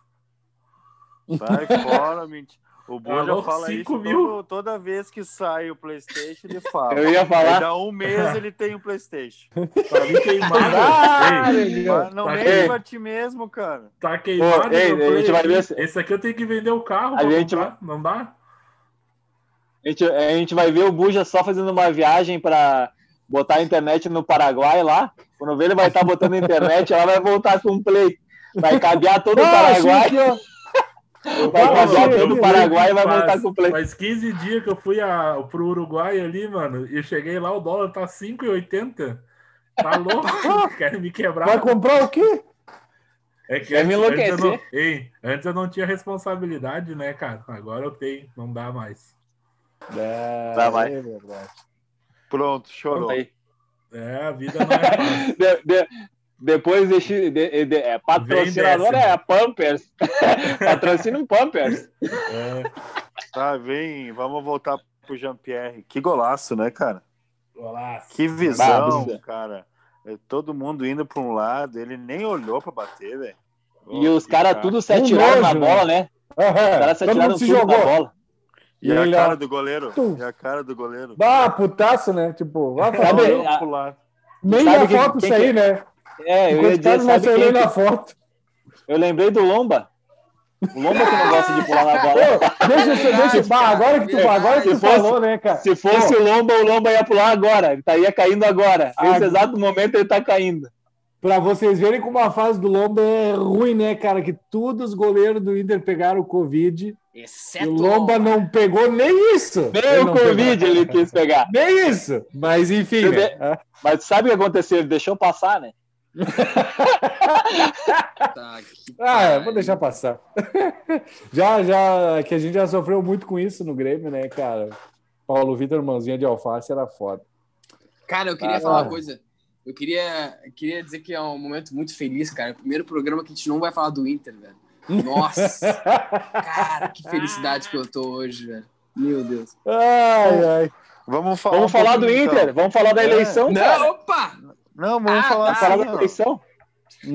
Sai fora, mentira. O Boja Alô, fala cinco isso mil? todo- toda vez que sai o PlayStation, ele fala. Eu ia falar. dá um mês ele tem o PlayStation. Tá me queimado. Ah, Ei, não Tá aqui. pra ti mesmo, cara. tá queimado. Ô, ei, a gente vai ver se- Esse aqui eu tenho que vender o carro. A pra gente comprar. Não dá? A gente, a gente vai ver o Buja só fazendo uma viagem para botar a internet no Paraguai lá. Quando vê, ele vai estar botando a internet, ela vai voltar com o Play. Vai cabear todo o Paraguai. Vai Ah, cabear sim, todo o. Paraguai e vai Faz- voltar com o Play. Faz 15 dias que eu fui a, pro Uruguai ali, mano. E cheguei lá, o dólar tá 5,80. Tá louco? Querem me quebrar. Vai comprar o quê? É que Quer me antes, antes, eu não, enlouquecer. ei, antes eu não tinha responsabilidade, né, cara? Agora eu tenho, não dá mais. É, Tá, vai. é verdade. Pronto, chorou. Aí. É, a vida não é fácil. De- de- depois deixe, de, de- é, patrocinador é a Pampers. Patrocina um Pampers. É, Tá, vem, vamos voltar pro Jean-Pierre. Que golaço, né, cara? olá. Que visão, cara. É, Todo mundo indo pra um lado, ele nem olhou pra bater, velho. E os caras cara. tudo se Um atiraram na bola, né? Os Aham, caras se atiraram mundo se tudo na jogou. bola. E a Ele, cara ó, do goleiro? tum. E a cara do goleiro? Ah, putaço, né? Tipo, vai Sabe, a- pro lado. Nem sabe na foto quem isso aí, que- né? É, eu ia dizer, sabe quem na foto. Eu lembrei do Lomba. O Lomba que não gosta de pular na bola. Pô, deixa eu deixa, bah, agora que tu, agora que tu Se fosse- falou, né, cara? Se fosse o Lomba, o Lomba ia pular agora. Ele estaria caindo agora. Nesse Ah, exato momento ele tá caindo. Pra vocês verem como a fase do Lomba é ruim, né, cara? Que todos os goleiros do Inter pegaram o Covid e Exceto o Lomba não pegou nem isso. Nem Ele o Covid pegou. ele quis pegar. Nem isso. Mas enfim, né? vê- Mas sabe o que aconteceu? Ele deixou passar, né? Tá, Ah, é, vou deixar passar. já, já, que a gente já sofreu muito com isso no Grêmio, né, cara? Paulo Vitor, mãozinha de alface, era foda. Cara, eu queria Ah. falar uma coisa. Eu queria, queria dizer que é um momento muito feliz, cara. Primeiro programa que a gente não vai falar do Inter, velho. Nossa, cara, que felicidade que eu tô hoje, velho. Meu Deus. ai, ai. Vamos falar, Vamos um falar do pouquinho, Inter, então. vamos falar da É. eleição, cara. Não, opa! Não, vamos Ah, falar tá. Vamos falar assim, da eleição.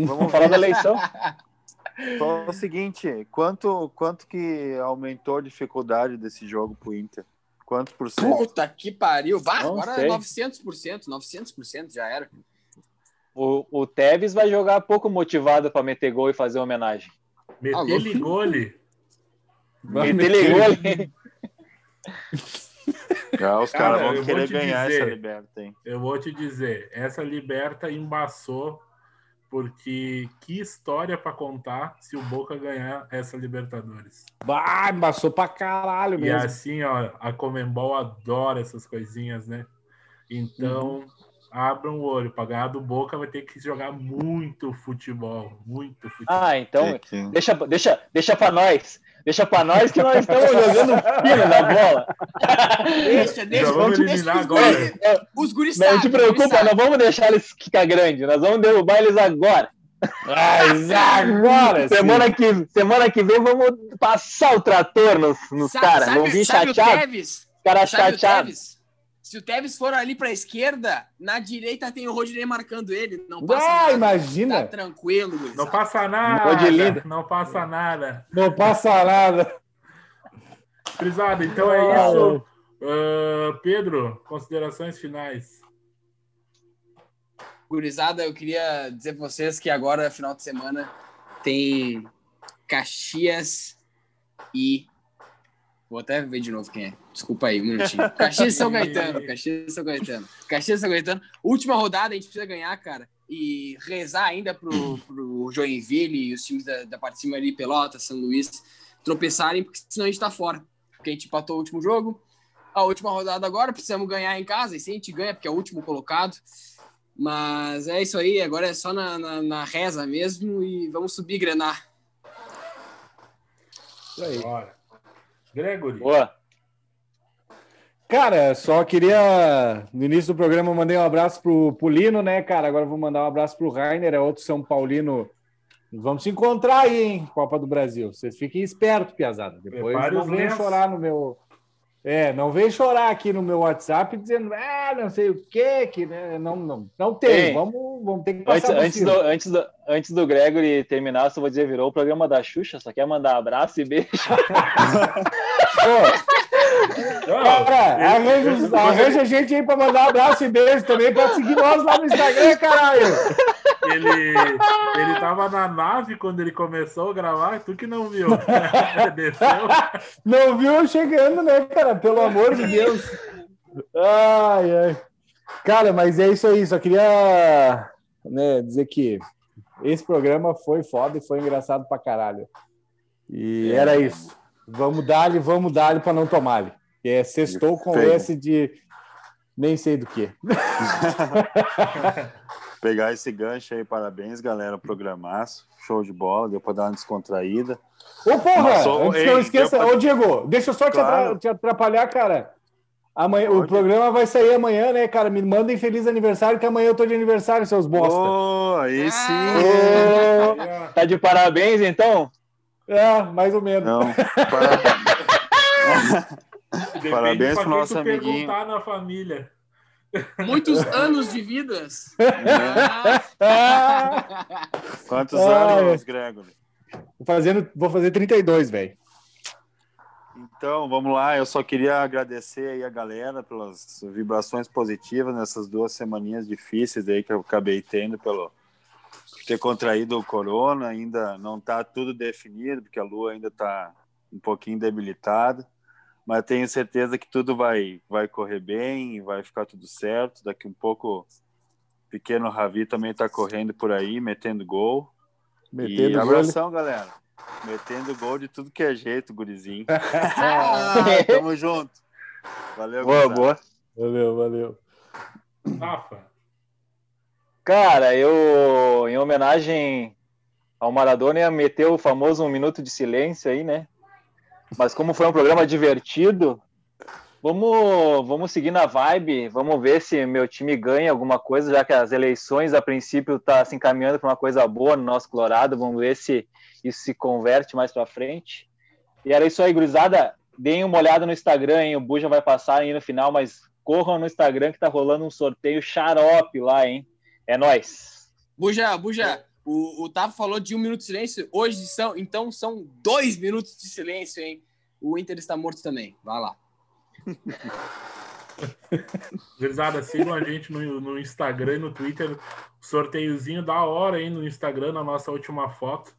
Vamos falar da eleição. Fala o seguinte, quanto, quanto que aumentou a dificuldade desse jogo pro Inter? Quantos por cento? Puta que pariu. Bah, Não agora sei. é 900%, 900% já era. O, o Tevez vai jogar pouco motivado para meter gol e fazer homenagem. Meter-lhe gole. Vai Meter gol. hein? Ah, os Cara, caras eu vão vou querer te ganhar dizer. essa liberta, hein? Eu vou te dizer, essa liberta embaçou, porque que história pra contar se o Boca ganhar essa Libertadores. Bah, embaçou pra caralho E mesmo. assim, ó, a Comembol adora essas coisinhas, né? Então, Uhum. Abram o olho. Pra ganhar do Boca vai ter que jogar muito futebol. Muito futebol. Ah, então Que- que- deixa, deixa, deixa para nós. Deixa para nós que nós estamos jogando fino na bola. Deixa, deixa. Vamos deixa eliminar os agora. guri- Os guris Não te os guris preocupa, não vamos deixar eles ficar grandes. Nós vamos derrubar eles agora. Mas agora sim. Semana que, semana que vem vamos passar o trator nos, nos caras. Não vir chateado. Tevez? Caras chateados. Se o Tevez for ali pra esquerda, na direita tem o Rodinei marcando ele. Não passa Ah, nada. imagina. Tá tranquilo, guris. Não passa nada. Não passa nada. Não passa nada. Frisado, então é Ah, isso. Ah, Pedro, considerações finais. Gurizada, eu queria dizer pra vocês que agora, final de semana, tem Caxias e. Vou até ver de novo quem é. Desculpa aí, um minutinho. Caxias e São Gaetano. Caxias e São Gaetano. Caxias e São Gaetano. Última rodada, a gente precisa ganhar, cara. E rezar ainda pro, pro Joinville e os times da, da parte de cima ali, Pelotas, São Luís, tropeçarem, porque senão a gente tá fora. Porque a gente empatou o último jogo. A última rodada agora, precisamos ganhar em casa. E se a gente ganha, porque é o último colocado. Mas é isso aí, agora é só na, na, na reza mesmo e vamos subir grenar. Isso aí. Bora. Gregory. Boa. Cara, só queria. No início do programa, eu mandei um abraço pro Pulino, né, cara? Agora eu vou mandar um abraço pro Rainer, é outro São Paulino. Vamos se encontrar aí, hein? Copa do Brasil. Vocês fiquem espertos, piazada. Depois Prepare não venham chorar no meu. É, não vem chorar aqui no meu WhatsApp dizendo, ah, não sei o quê, que né? não, não, não tem. Ei. Vamos, vamos ter que Antes, passar por antes, cima. do, antes, do, antes do Gregory terminar, só vou dizer, virou o programa da Xuxa, só quer mandar abraço e beijo. Cara, arranja, arranja gente aí pra mandar abraço e beijo também. Pode seguir nós lá no Instagram, caralho. Ele, ele tava na nave quando ele começou a gravar, tu que não viu. Desceu. Não viu eu chegando, né, cara? Pelo amor de Deus. Ai, ai. Cara, mas é isso aí. Só queria né, dizer que esse programa foi foda e foi engraçado pra caralho. E É. era isso. Vamos dar-lhe, vamos dar-lhe pra não tomar-lhe. Que é sextou com esse de nem sei do que. Pegar esse gancho aí, parabéns, galera. Programaço, show de bola, deu pra dar uma descontraída. Ô, porra! Só- antes ei, que eu esqueça, pra- ô, Diego, deixa eu só te, Claro. te atrapalhar, cara. Amanhã, o programa vai sair amanhã, né, cara? Me mandem feliz aniversário, que amanhã eu tô de aniversário, seus bosta. Oh, aí sim. Ô, Aí, ó. tá de parabéns, então? É, mais ou menos. Não, parabéns. Depende Parabéns pra pro quem nosso amiguinho. perguntar na família. Muitos anos de vidas. Ah, Quantos Ai. anos, Gregory? Fazendo, vou fazer 32, velho. Então, vamos lá. Eu só queria agradecer aí a galera pelas vibrações positivas nessas duas semaninhas difíceis aí que eu acabei tendo pelo por ter contraído o corona. Ainda não está tudo definido, porque a lua ainda está um pouquinho debilitada. Mas tenho certeza que tudo vai, vai correr bem, vai ficar tudo certo. Daqui um pouco, o pequeno Ravi também está correndo por aí, metendo gol. e Metendo gol. abração, galera. Metendo gol de tudo que é jeito, gurizinho. Ah, Tamo junto. Valeu, Boa, boa. Valeu, valeu. Rafa, Cara, eu, em homenagem ao Maradona, ia meter o famoso um minuto de silêncio aí, né? Mas como foi um programa divertido, vamos, vamos seguir na vibe, vamos ver se meu time ganha alguma coisa, já que as eleições, a princípio, tá se encaminhando para uma coisa boa no nosso Colorado, vamos ver se isso se converte mais para frente. E era isso aí, gurizada. Deem uma olhada no Instagram, hein? O Buja vai passar aí no final, mas corram no Instagram que tá rolando um sorteio xarope lá, hein? É nós. Buja, Buja, o, o Tava falou de um minuto de silêncio. Hoje são, então, são dois minutos de silêncio, hein? O Inter está morto também. Vai lá. Gurizada, sigam a gente no, no Instagram e no Twitter. Sorteiozinho da hora aí no Instagram, na nossa última foto.